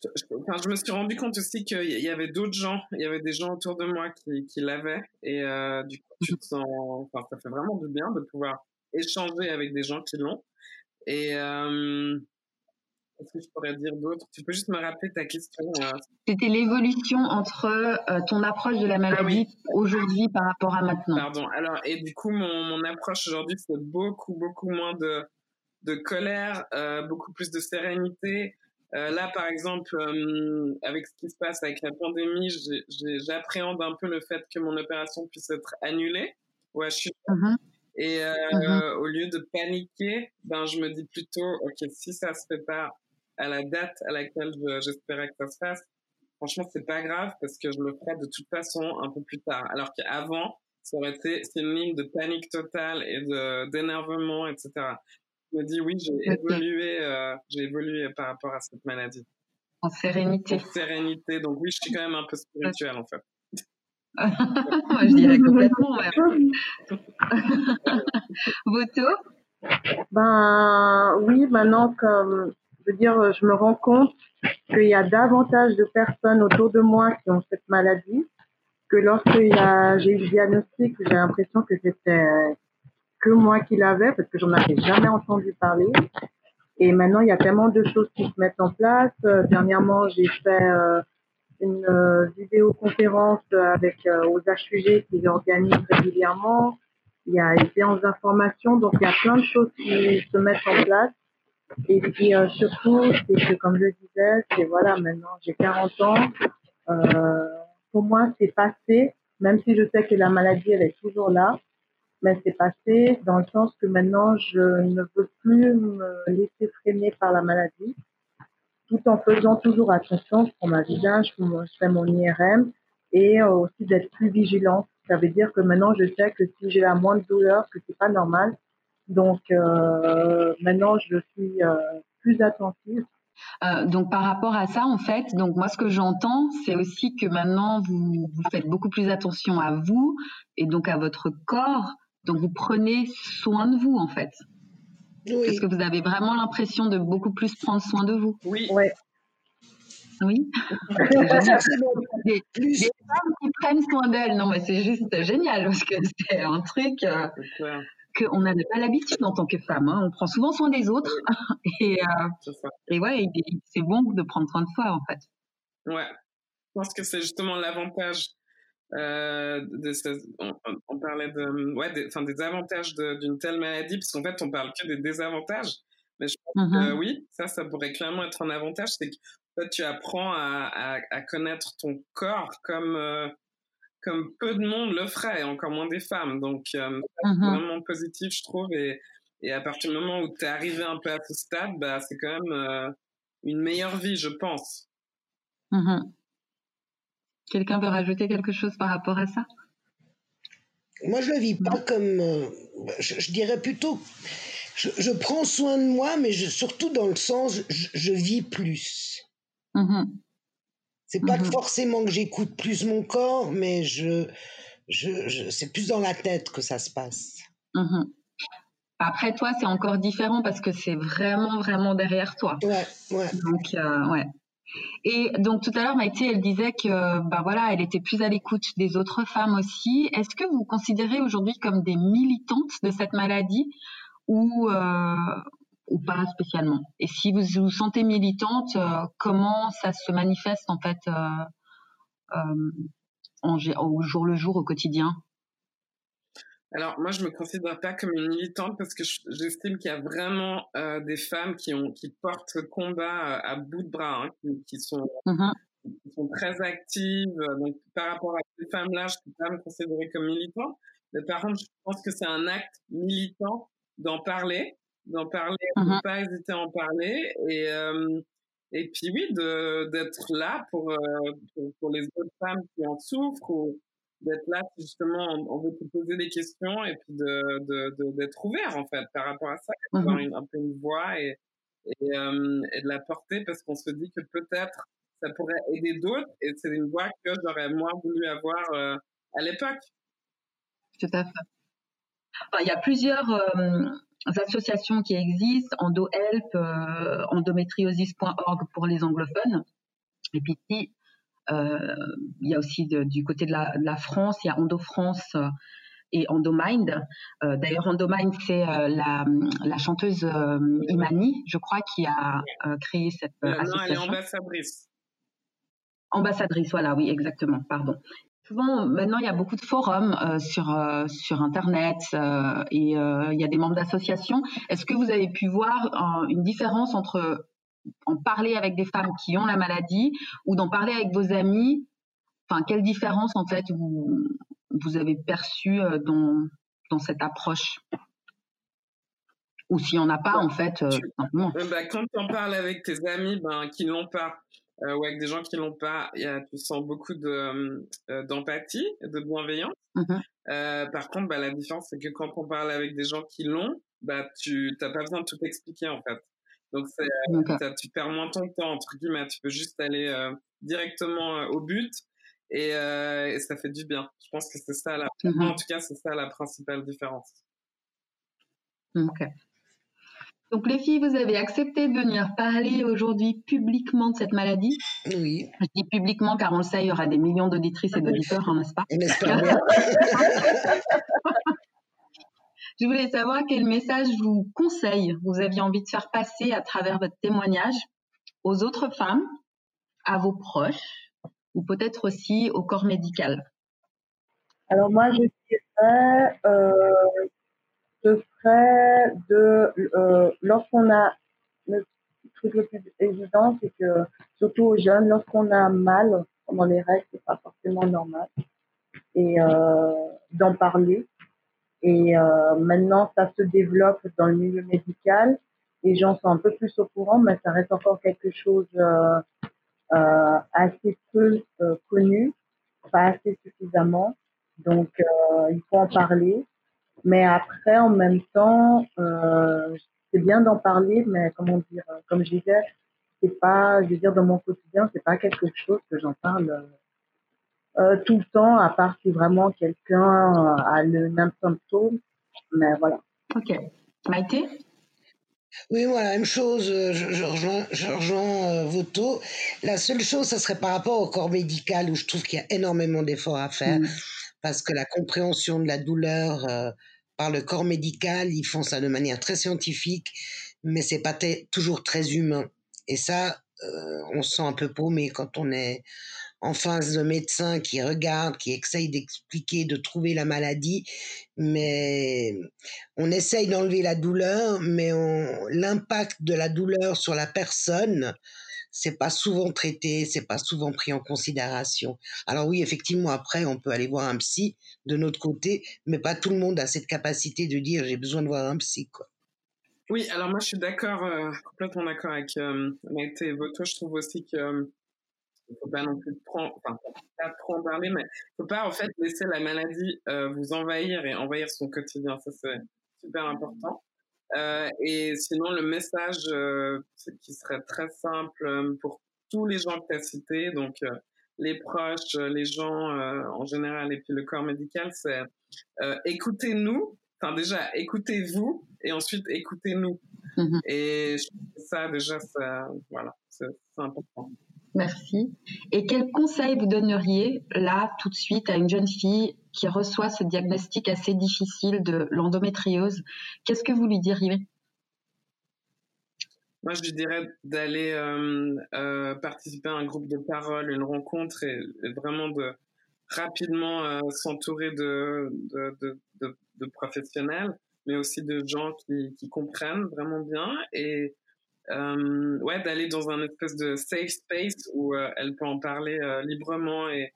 je, enfin, je me suis rendu compte aussi qu'il y avait d'autres gens, il y avait des gens autour de moi qui, qui l'avaient, et euh, du coup, tu te sens, enfin, ça fait vraiment du bien de pouvoir échanger avec des gens qui l'ont. Et euh, qu'est-ce que je pourrais dire d'autre Tu peux juste me rappeler ta question euh? C'était l'évolution entre euh, ton approche de la ah maladie aujourd'hui par rapport à maintenant. Pardon. Alors, et du coup, mon, mon approche aujourd'hui, c'est beaucoup, beaucoup moins de de colère, euh, beaucoup plus de sérénité. Euh, là, par exemple, euh, avec ce qui se passe avec la pandémie, j'appréhende un peu le fait que mon opération puisse être annulée. Ouais, je suis. Mm-hmm. Et mm-hmm. au lieu de paniquer, ben je me dis plutôt, ok, si ça se fait pas à la date à laquelle j'espérais que ça se fasse, franchement, c'est pas grave parce que je le ferai de toute façon un peu plus tard. Alors qu'avant, ça aurait été synonyme de panique totale et de d'énervement, etc me dis oui, j'ai évolué, euh, j'ai évolué par rapport à cette maladie. En sérénité. En sérénité. Donc oui, je suis quand même un peu spirituelle en fait. (laughs) je dirais complètement. (laughs) Voto Ben oui, maintenant comme je veux dire, je me rends compte qu'il y a davantage de personnes autour de moi qui ont cette maladie que lorsque j'ai eu le diagnostic, j'ai l'impression que c'était que moi qui l'avais parce que j'en avais jamais entendu parler. Et maintenant, il y a tellement de choses qui se mettent en place. Euh, dernièrement, j'ai fait euh, une euh, vidéoconférence avec aux HUG qui organisent régulièrement. Il y a une séance d'information, donc il y a plein de choses qui se mettent en place. Et puis surtout, c'est que comme je disais, c'est voilà, maintenant j'ai 40 ans. pour moi, c'est passé, même si je sais que la maladie elle est toujours là mais c'est passé dans le sens que maintenant je ne veux plus me laisser freiner par la maladie, tout en faisant toujours attention, prends ma visage, je fais mon IRM et aussi d'être plus vigilante. Ça veut dire que maintenant je sais que si j'ai la moindre douleur, que c'est pas normal. Donc euh, maintenant je suis euh, plus attentive. Euh, donc par rapport à ça, en fait, donc moi ce que j'entends, c'est aussi que maintenant vous faites beaucoup plus attention à vous et donc à votre corps donc vous prenez soin de vous en fait. Oui. Est-ce que vous avez vraiment l'impression de beaucoup plus prendre soin de vous Oui. Ouais. Oui. (laughs) des, des, femmes qui prennent soin d'elles. Non, mais c'est juste génial parce que (laughs) c'est un truc euh, qu'on n'avait pas l'habitude en tant que femme. Hein. On prend souvent soin des autres. (laughs) et, euh, et ouais, c'est bon de prendre soin de soi en fait. Ouais. Je pense que c'est justement l'avantage euh, de, on, on, parlait de, ouais, des, enfin, des avantages d'une telle maladie, parce qu'en fait, on parle que des désavantages. Mais je pense que mm-hmm. oui, ça, ça pourrait clairement être un avantage, c'est que en fait, tu apprends à, à, à, connaître ton corps comme euh, comme peu de monde le ferait, et encore moins des femmes. Donc, euh, mm-hmm. vraiment positif, je trouve. Et, et à partir du moment où tu es arrivé un peu à ce stade, bah, c'est quand même euh, une meilleure vie, je pense. Mm-hmm. Quelqu'un veut rajouter quelque chose par rapport à ça? Moi, je le vis pas comme. Euh, je, dirais plutôt. Je, prends soin de moi, mais surtout dans le sens, je, vis plus. Mm-hmm. C'est pas mm-hmm. forcément que j'écoute plus mon corps, mais je, je, c'est plus dans la tête que ça se passe. Mm-hmm. Après, toi, c'est encore différent parce que c'est vraiment, vraiment derrière toi. Ouais, ouais. Donc, euh, ouais. Et donc tout à l'heure, Maïté, elle disait que, bah voilà, elle était plus à l'écoute des autres femmes aussi. Est-ce que vous vous considérez aujourd'hui comme des militantes de cette maladie ou euh, ou pas spécialement? Et si vous vous sentez militante, euh, comment ça se manifeste en fait en, au jour le jour, au quotidien? Alors moi, je me considère pas comme une militante parce que j'estime qu'il y a vraiment euh, des femmes qui ont qui portent ce combat euh, à bout de bras, hein, qui, qui, sont mmh qui sont très actives. Donc par rapport à ces femmes-là, je peux pas me considérer comme militante. Mais par contre, je pense que c'est un acte militant d'en parler, d'en parler, de ne mmh pas hésiter à en parler et euh, et puis oui, d'être là pour, euh, pour, pour les autres femmes qui en souffrent ou d'être là justement on veut te poser des questions et puis de de d'être ouvert en fait par rapport à ça d'avoir mmh un peu une voix et et, euh, et de la porter parce qu'on se dit que peut-être ça pourrait aider d'autres et c'est une voix que j'aurais moins voulu avoir euh, à l'époque. Tout à fait. Il y a plusieurs euh, associations qui existent EndoHelp endométriosis.org pour les anglophones et puis il y a aussi du côté de la, France, il y a Endo France euh, et Endomind. Euh, D'ailleurs, Endomind, c'est euh, la, la, chanteuse Imani, je crois, qui a créé cette association. Non, elle est ambassadrice. Ambassadrice, voilà, oui, exactement, pardon. Souvent, maintenant, il y a beaucoup de forums sur, sur Internet et il y a des membres d'associations. Est-ce que vous avez pu voir une différence entre en parler avec des femmes qui ont la maladie ou d'en parler avec vos amis Enfin, quelle différence en fait vous, vous avez perçue euh, dans, dans cette approche? Ou s'il n'y en a pas en fait, euh, simplement euh, bah, Quand tu en parles avec tes amis ben, qui l'ont pas, ou avec des gens qui l'ont pas, y a, tu sens beaucoup de, d'empathie, de bienveillance. Mmh par contre, bah, la différence, c'est que quand on parle avec des gens qui l'ont, bah, tu n'as pas besoin de tout expliquer en fait. Donc, tu perds moins ton temps, entre guillemets. Tu peux juste aller euh, directement euh, au but et, euh, et, ça fait du bien. Je pense que c'est ça, la, mmh en tout cas, c'est ça la principale différence. Ok. Donc, les filles, vous avez accepté de venir parler aujourd'hui publiquement de cette maladie? Oui. Je dis publiquement car on le sait, il y aura des millions d'auditrices et d'auditeurs, hein, n'est-ce pas? N'est-ce pas (laughs) Je voulais savoir quel message vous conseille, vous aviez envie de faire passer à travers votre témoignage aux autres femmes, à vos proches, ou peut-être aussi au corps médical? Alors moi, je dirais, euh, ce serait de, euh, lorsqu'on a, le truc le plus évident, c'est que, surtout aux jeunes, lorsqu'on a mal pendant les règles, c'est pas forcément normal, et euh, d'en parler, et euh, maintenant, ça se développe dans le milieu médical. Les gens sont un peu plus au courant, mais ça reste encore quelque chose euh, euh, assez peu euh, connu, pas assez suffisamment. Donc, euh, il faut en parler. Mais après, en même temps, c'est bien d'en parler, mais comment dire, comme je disais, c'est pas, je veux dire, dans mon quotidien, c'est pas quelque chose que j'en parle euh, tout le temps, à part si vraiment quelqu'un a le même symptôme. Mais voilà. Ok. Maïté? Oui, moi, la même chose, je, je rejoins, je rejoins euh, Voto. La seule chose, ça serait par rapport au corps médical, où je trouve qu'il y a énormément d'efforts à faire, mm. parce que la compréhension de la douleur euh, par le corps médical, ils font ça de manière très scientifique, mais c'est pas toujours très humain. Et ça, euh, on se sent un peu paumé quand on est en face de médecins qui regardent, qui essayent d'expliquer, de trouver la maladie, mais on essaye d'enlever la douleur, mais l'impact de la douleur sur la personne, c'est pas souvent traité, c'est pas souvent pris en considération. Alors oui, effectivement, après, on peut aller voir un psy de notre côté, mais pas tout le monde a cette capacité de dire j'ai besoin de voir un psy, quoi. Oui, alors moi je suis d'accord, euh, complètement d'accord avec euh. Je trouve aussi que euh, il faut pas non plus trop, enfin, pas trop en parler, mais faut pas en fait laisser la maladie euh, vous envahir et envahir son quotidien. Ça c'est super important. Euh, et sinon le message euh, qui serait très simple pour tous les gens que tu as cités, donc les proches, les gens en général et puis le corps médical, c'est écoutez-nous enfin déjà, écoutez-vous et ensuite écoutez-nous. Mhm. Et ça, déjà, ça, voilà, c'est important. Merci. Et quel conseil vous donneriez là tout de suite à une jeune fille qui reçoit ce diagnostic assez difficile de l'endométriose? Qu'est-ce que vous lui diriez? Moi, je lui dirais d'aller euh, euh, participer à un groupe de parole, une rencontre et, vraiment de rapidement euh, s'entourer de professionnels, mais aussi de gens qui, qui comprennent vraiment bien et euh, ouais, d'aller dans un espèce de safe space où euh, elle peut en parler euh, librement et,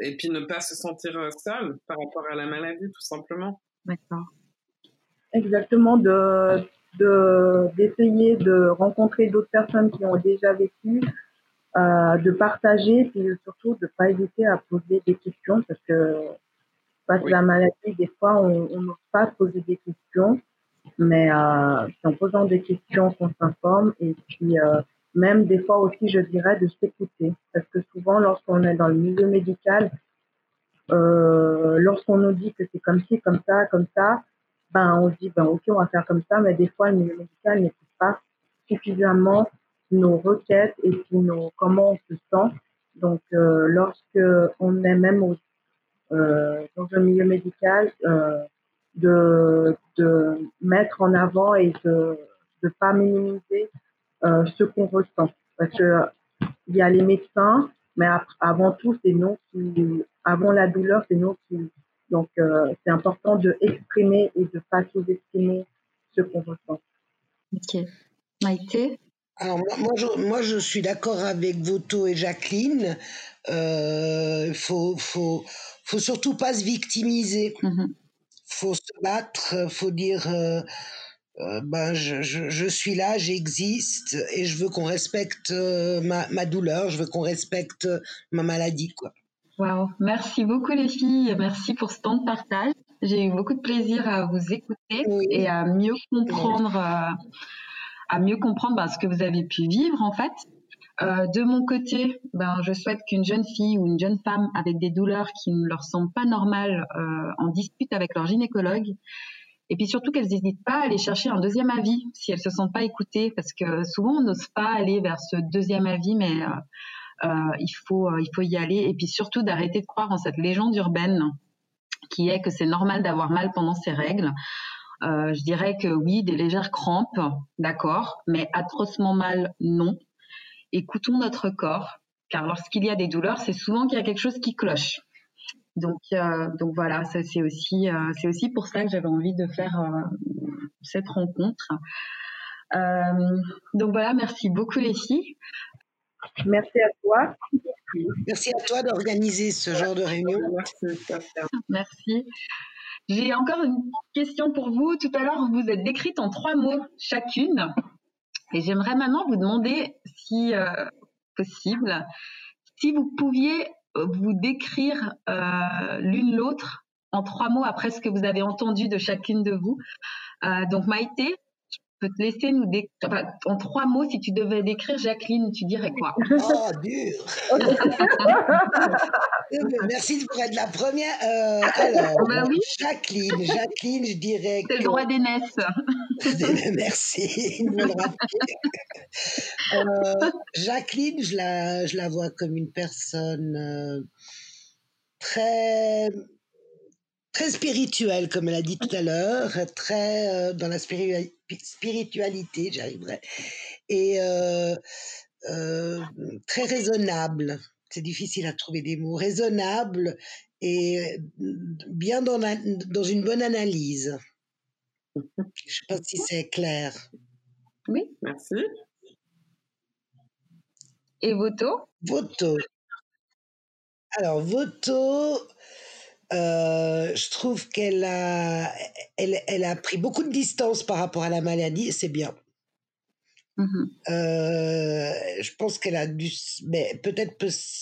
et puis ne pas se sentir seule par rapport à la maladie, tout simplement. D'accord. Exactement, de d'essayer de, rencontrer d'autres personnes qui ont déjà vécu, de partager, puis surtout de ne pas hésiter à poser des questions parce que face à la maladie, des fois, on n'ose pas poser des questions. Mais euh, en posant des questions qu'on s'informe et puis euh, même des fois aussi, je dirais, de s'écouter. Parce que souvent, lorsqu'on est dans le milieu médical, euh, lorsqu'on nous dit que c'est comme ci, comme ça, comme ça, ben on dit ben ok, on va faire comme ça, mais des fois le milieu médical n'écoute pas suffisamment nos requêtes et puis nos comment on se sent. Donc euh, lorsque on est même dans un milieu médical, de, de mettre en avant et de ne pas minimiser euh, ce qu'on ressent. Parce que il y a les médecins, mais avant tout, c'est nous qui, avant la douleur, c'est nous qui. Donc, euh, c'est important de exprimer et de pas sous-estimer ce qu'on ressent. Ok. Maïté? Alors moi, je, moi, je suis d'accord avec Voto et Jacqueline. Il euh, faut, faut, faut surtout pas se victimiser. Mm-hmm faut se battre, faut dire euh, euh, ben je, je, je, suis là, j'existe et je veux qu'on respecte euh, ma, ma, douleur, je veux qu'on respecte ma maladie quoi. Wow, merci beaucoup les filles, merci pour ce temps de partage. J'ai eu beaucoup de plaisir à vous écouter et à mieux comprendre, à mieux comprendre ben, ce que vous avez pu vivre en fait. Euh, de mon côté, ben, je souhaite qu'une jeune fille ou une jeune femme avec des douleurs qui ne leur semblent pas normales euh, en discute avec leur gynécologue. Et puis surtout qu'elles n'hésitent pas à aller chercher un deuxième avis si elles se sentent pas écoutées, parce que souvent on n'ose pas aller vers ce deuxième avis, mais euh, il faut il faut y aller. Et puis surtout d'arrêter de croire en cette légende urbaine qui est que c'est normal d'avoir mal pendant ses règles. Je dirais que oui, des légères crampes, d'accord, mais atrocement mal, non écoutons notre corps, car lorsqu'il y a des douleurs, c'est souvent qu'il y a quelque chose qui cloche. Donc, euh, donc voilà, ça c'est aussi, euh, c'est aussi pour ça que j'avais envie de faire euh, cette rencontre. donc voilà, merci beaucoup les filles. Merci à toi. Merci à toi d'organiser ce genre de réunion. Merci. J'ai encore une question pour vous. Tout à l'heure, vous vous êtes décrite en trois mots chacune. Et j'aimerais maintenant vous demander, si euh, possible, si vous pouviez euh, vous décrire euh, l'une l'autre en trois mots après ce que vous avez entendu de chacune de vous. donc Maïté, peux te laisser nous décrire, en trois mots, si tu devais décrire Jacqueline, tu dirais quoi? Oh, dur (laughs) Merci pour être la première. Euh, alors, bah Jacqueline, Jacqueline, je dirais. C'est le droit d'aînesse. (laughs) Merci. euh, Jacqueline, je la, je la vois comme une personne euh, très très spirituelle, comme elle a dit tout à l'heure, très dans la spiritualité, j'arriverai, et très raisonnable. C'est difficile à trouver des mots. Raisonnable et bien dans, dans une bonne analyse. Je ne sais pas si c'est clair. Oui, merci. Et Voto? Voto. Alors, Voto, euh, je trouve qu'elle a, elle, elle, a pris beaucoup de distance par rapport à la maladie, c'est bien. Mm-hmm. Euh, je pense qu'elle a dû, mais peut-être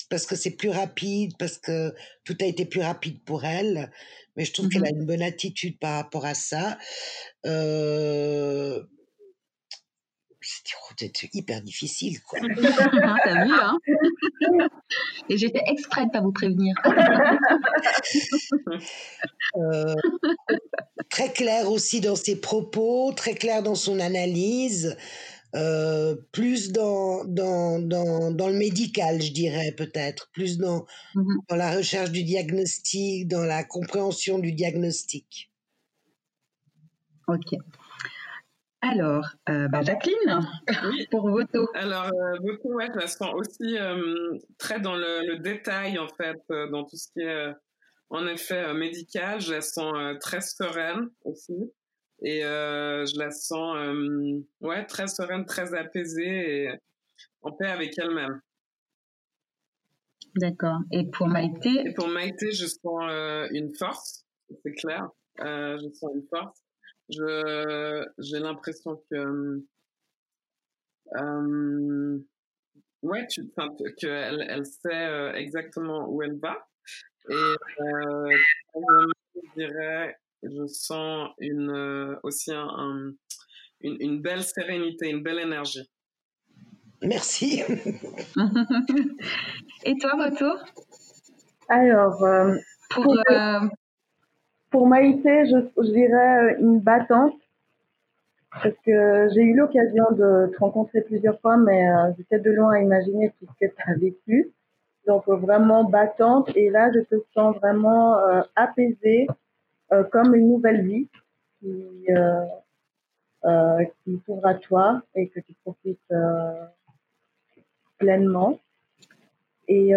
parce que c'est plus rapide, parce que tout a été plus rapide pour elle, mais je trouve qu'elle a mm-hmm. une bonne attitude par rapport à ça. Euh, c'était hyper difficile, quoi. (laughs) T'as vu, hein? (laughs) Et j'étais exprès de pas vous prévenir. (laughs) euh, très clair aussi dans ses propos, très clair dans son analyse, euh, plus dans, dans, dans, dans, le médical, je dirais peut-être, plus dans, mmh dans la recherche du diagnostic, dans la compréhension du diagnostic. Ok. Alors, euh, bah Jacqueline, pour Voto. Alors, euh, Voto, ouais, je la sens aussi euh, très dans le, le, détail, en fait, euh, dans tout ce qui est, en effet, médical. Je la sens très sereine aussi. Et je la sens, ouais, très sereine, très apaisée et en paix avec elle-même. D'accord. Et pour Maïté Et pour Maïté, je sens une force, c'est clair. je sens une force je j'ai l'impression que euh, ouais tu qu'elle elle sait euh, exactement où elle va et euh, je dirais je sens une euh, aussi un, une, une, belle sérénité une belle énergie. Merci. (laughs) Et toi Moto alors pour, pour Maïté, je, dirais euh, une battante, parce que j'ai eu l'occasion de te rencontrer plusieurs fois, mais euh, j'étais de loin à imaginer tout ce que tu as vécu. Donc euh, vraiment battante, et là je te sens vraiment apaisée, comme une nouvelle vie qui, qui s'ouvre à toi et que tu profites pleinement. Et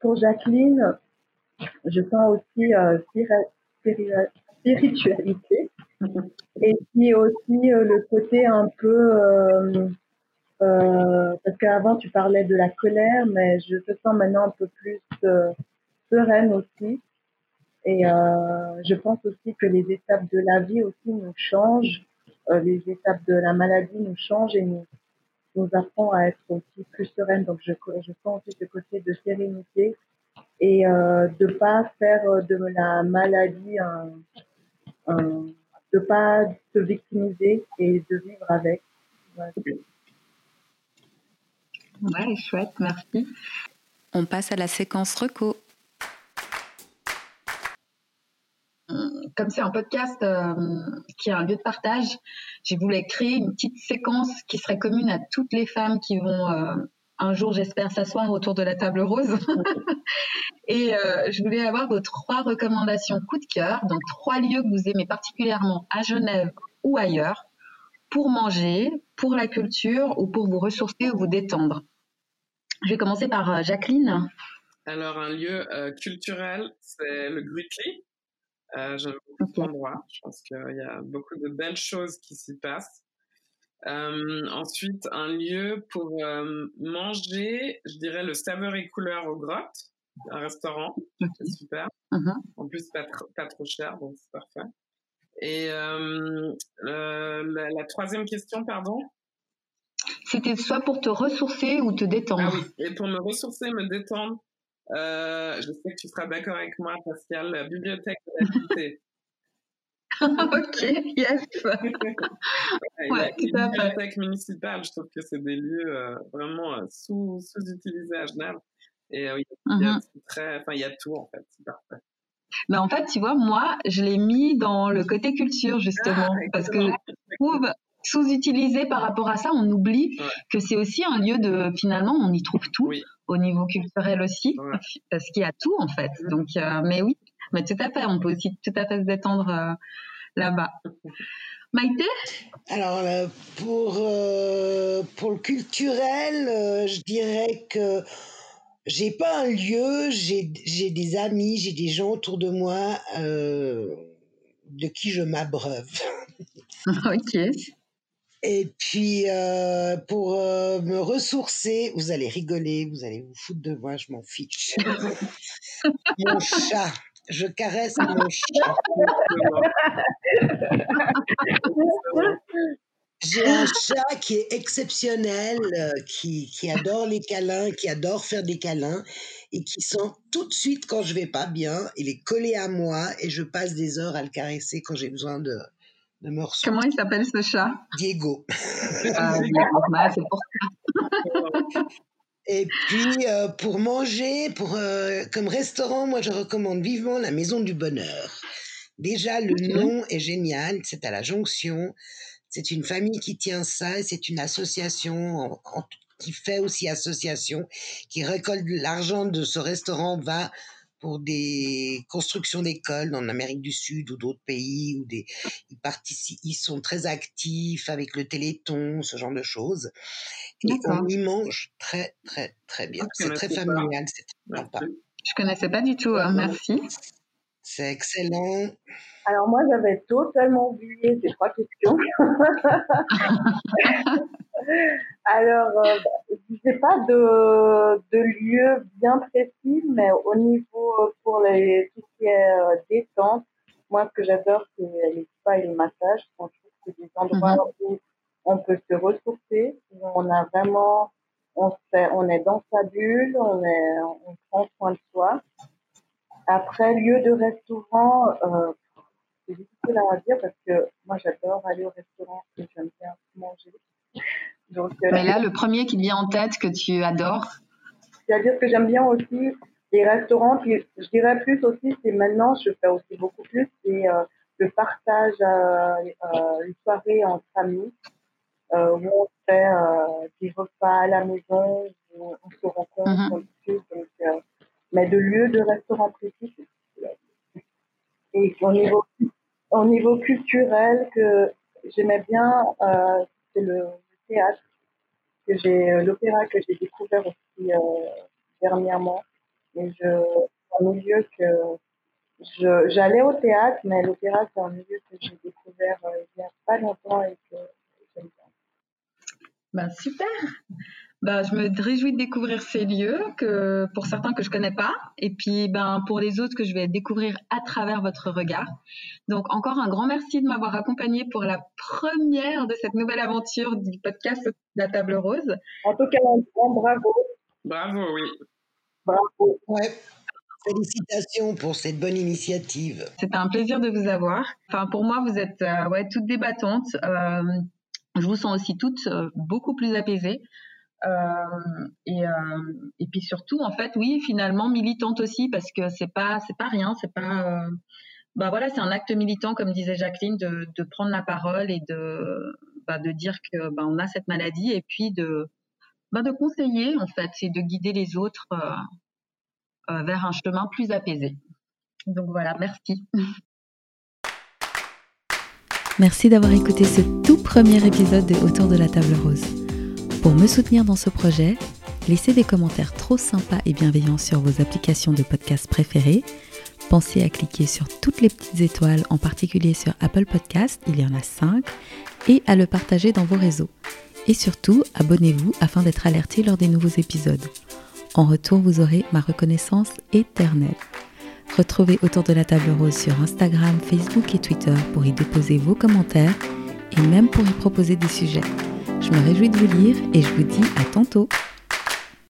pour Jacqueline, je sens aussi euh, spiritualité (laughs) et puis aussi euh, le côté un peu euh, euh, parce qu'avant tu parlais de la colère, mais je te sens maintenant un peu plus euh, sereine aussi. Et euh, je pense aussi que les étapes de la vie aussi nous changent, les étapes de la maladie nous changent et nous nous apprend à être aussi plus sereine. Donc je, je sens aussi ce côté de sérénité et euh, de pas faire de la maladie un, un, de pas se victimiser et de vivre avec. Ouais. ouais, chouette, merci. On passe à la séquence reco. Comme c'est un podcast euh, qui est un lieu de partage, j'ai voulu créer une petite séquence qui serait commune à toutes les femmes qui vont euh, un jour, j'espère, s'asseoir autour de la table rose. (laughs) et euh, je voulais avoir vos trois recommandations coup de cœur, donc trois lieux que vous aimez particulièrement à Genève ou ailleurs, pour manger, pour la culture ou pour vous ressourcer ou vous détendre. Je vais commencer par Jacqueline. Alors, un lieu culturel, c'est le Grutli. Euh, J'aime beaucoup okay. endroit. Je pense qu'il y a beaucoup de belles choses qui s'y passent. Euh, ensuite, un lieu pour euh, manger, je dirais le saveur et couleur aux grottes, un restaurant, c'est super. Uh -huh. En plus, pas, tr pas trop cher, donc c'est parfait. Et euh, la, la, troisième question, pardon? C'était soit pour te ressourcer ou te détendre. Ah oui, et pour me ressourcer, me détendre, euh, je sais que tu seras d'accord avec moi, Pascal, la bibliothèque de la cité. (laughs) ok, yes. (laughs) ouais, les bibliothèques municipales, je trouve que c'est des lieux euh, vraiment euh, sous, sous-utilisés à Genève. Et euh, il, y a, mm -hmm. très, enfin, il y a tout en fait, parfait. Mais en fait, tu vois, moi, je l'ai mis dans le côté culture justement, ah, parce que je trouve sous-utilisé par rapport à ça, on oublie ouais. que c'est aussi un lieu de, finalement, on y trouve tout, oui. au niveau culturel aussi, ouais. parce qu'il y a tout en fait. Mm -hmm. Donc, euh, mais oui, mais tout à fait, on peut aussi tout à fait se détendre euh, là-bas. Maïté? Alors, euh, pour, euh, pour le culturel, euh, je dirais que j'ai pas un lieu, j'ai des amis, j'ai des gens autour de moi de qui je m'abreuve. (laughs) ok. Et puis, euh, pour euh, me ressourcer, vous allez rigoler, vous allez vous foutre de moi, je m'en fiche. (laughs) Mon chat. Je caresse mon (laughs) chat. J'ai un chat qui est exceptionnel, euh, qui, qui adore les câlins, qui adore faire des câlins et qui sent tout de suite quand je vais pas bien. Il est collé à moi et je passe des heures à le caresser quand j'ai besoin de, de. Comment il s'appelle ce chat? Diego. Ah, c'est pour ça. (laughs) Et puis euh, pour manger, pour euh, comme restaurant, moi je recommande vivement la Maison du Bonheur. Déjà, le nom est génial. C'est à la jonction. C'est une famille qui tient ça. C'est une association qui fait aussi association, qui récolte l'argent de ce restaurant, va pour des constructions d'écoles en Amérique du Sud ou d'autres pays où des ils participent ils sont très actifs avec le Téléthon ce genre de choses et on y mange très très très bien. C'est très familial c'est très sympa. je connaissais pas du tout hein, merci. C'est excellent. Alors moi j'avais totalement oublié ces trois questions. (laughs) (laughs) Alors, euh, je n'ai pas de, de lieu bien précis, mais au niveau euh, pour les, tout ce qui est euh, détente, moi, ce que j'adore, c'est les spas et les massages. Je trouve que c'est des endroits mhm. où on peut se ressourcer, où on a vraiment, on, fait, on est dans sa bulle, on, est, on prend soin de soi. Après, lieu de restaurant, euh, c'est difficile à dire parce que moi, j'adore aller au restaurant et j'aime bien manger. Euh, Mais là, le premier qui vient en tête que tu adores C'est-à-dire que j'aime bien aussi les restaurants. je dirais plus aussi, c'est maintenant, je fais aussi beaucoup plus, c'est euh, le partage, euh, euh, une soirée entre amis, euh, où on fait des repas à la maison, où on se rencontre, on discute. Donc, mais de lieux de restaurants précis, et au niveau, au niveau culturel, que j'aimais bien, c'est le théâtre, que j'ai euh, l'opéra que j'ai découvert aussi euh, dernièrement. Et je, un milieu que je, j'allais au théâtre, mais l'opéra c'est un milieu que j'ai découvert euh, il n'y a pas longtemps et que j'aime bien. Ben, super. Bah, je me réjouis de découvrir ces lieux que pour certains que je connais pas et puis ben pour les autres que je vais découvrir à travers votre regard. Donc encore un grand merci de m'avoir accompagné pour la première de cette nouvelle aventure du podcast La Table Rose. En tout cas, un grand bravo. Bravo, oui. Bravo. Ouais. Félicitations pour cette bonne initiative. C'était un plaisir de vous avoir. Enfin, pour moi, vous êtes euh, ouais, toutes débattantes. Euh, je vous sens aussi toutes euh, beaucoup plus apaisées. Euh, et, euh, et puis surtout, en fait, oui, finalement militante aussi parce que c'est pas c'est pas rien, c'est pas bah voilà, c'est un acte militant, comme disait Jacqueline, de, de prendre la parole et de, bah, de dire que bah, on a cette maladie et puis de, bah, de conseiller en fait et de guider les autres euh, euh, vers un chemin plus apaisé. Donc voilà, merci. Merci d'avoir écouté ce tout premier épisode de Autour de la table rose. Pour me soutenir dans ce projet, laissez des commentaires trop sympas et bienveillants sur vos applications de podcast préférées. Pensez à cliquer sur toutes les petites étoiles, en particulier sur Apple Podcast, il y en a 5, et à le partager dans vos réseaux. Et surtout, abonnez-vous afin d'être alerté lors des nouveaux épisodes. En retour, vous aurez ma reconnaissance éternelle. Retrouvez autour de la table rose sur Instagram, Facebook et Twitter pour y déposer vos commentaires et même pour y proposer des sujets. Je me réjouis de vous lire et je vous dis à tantôt.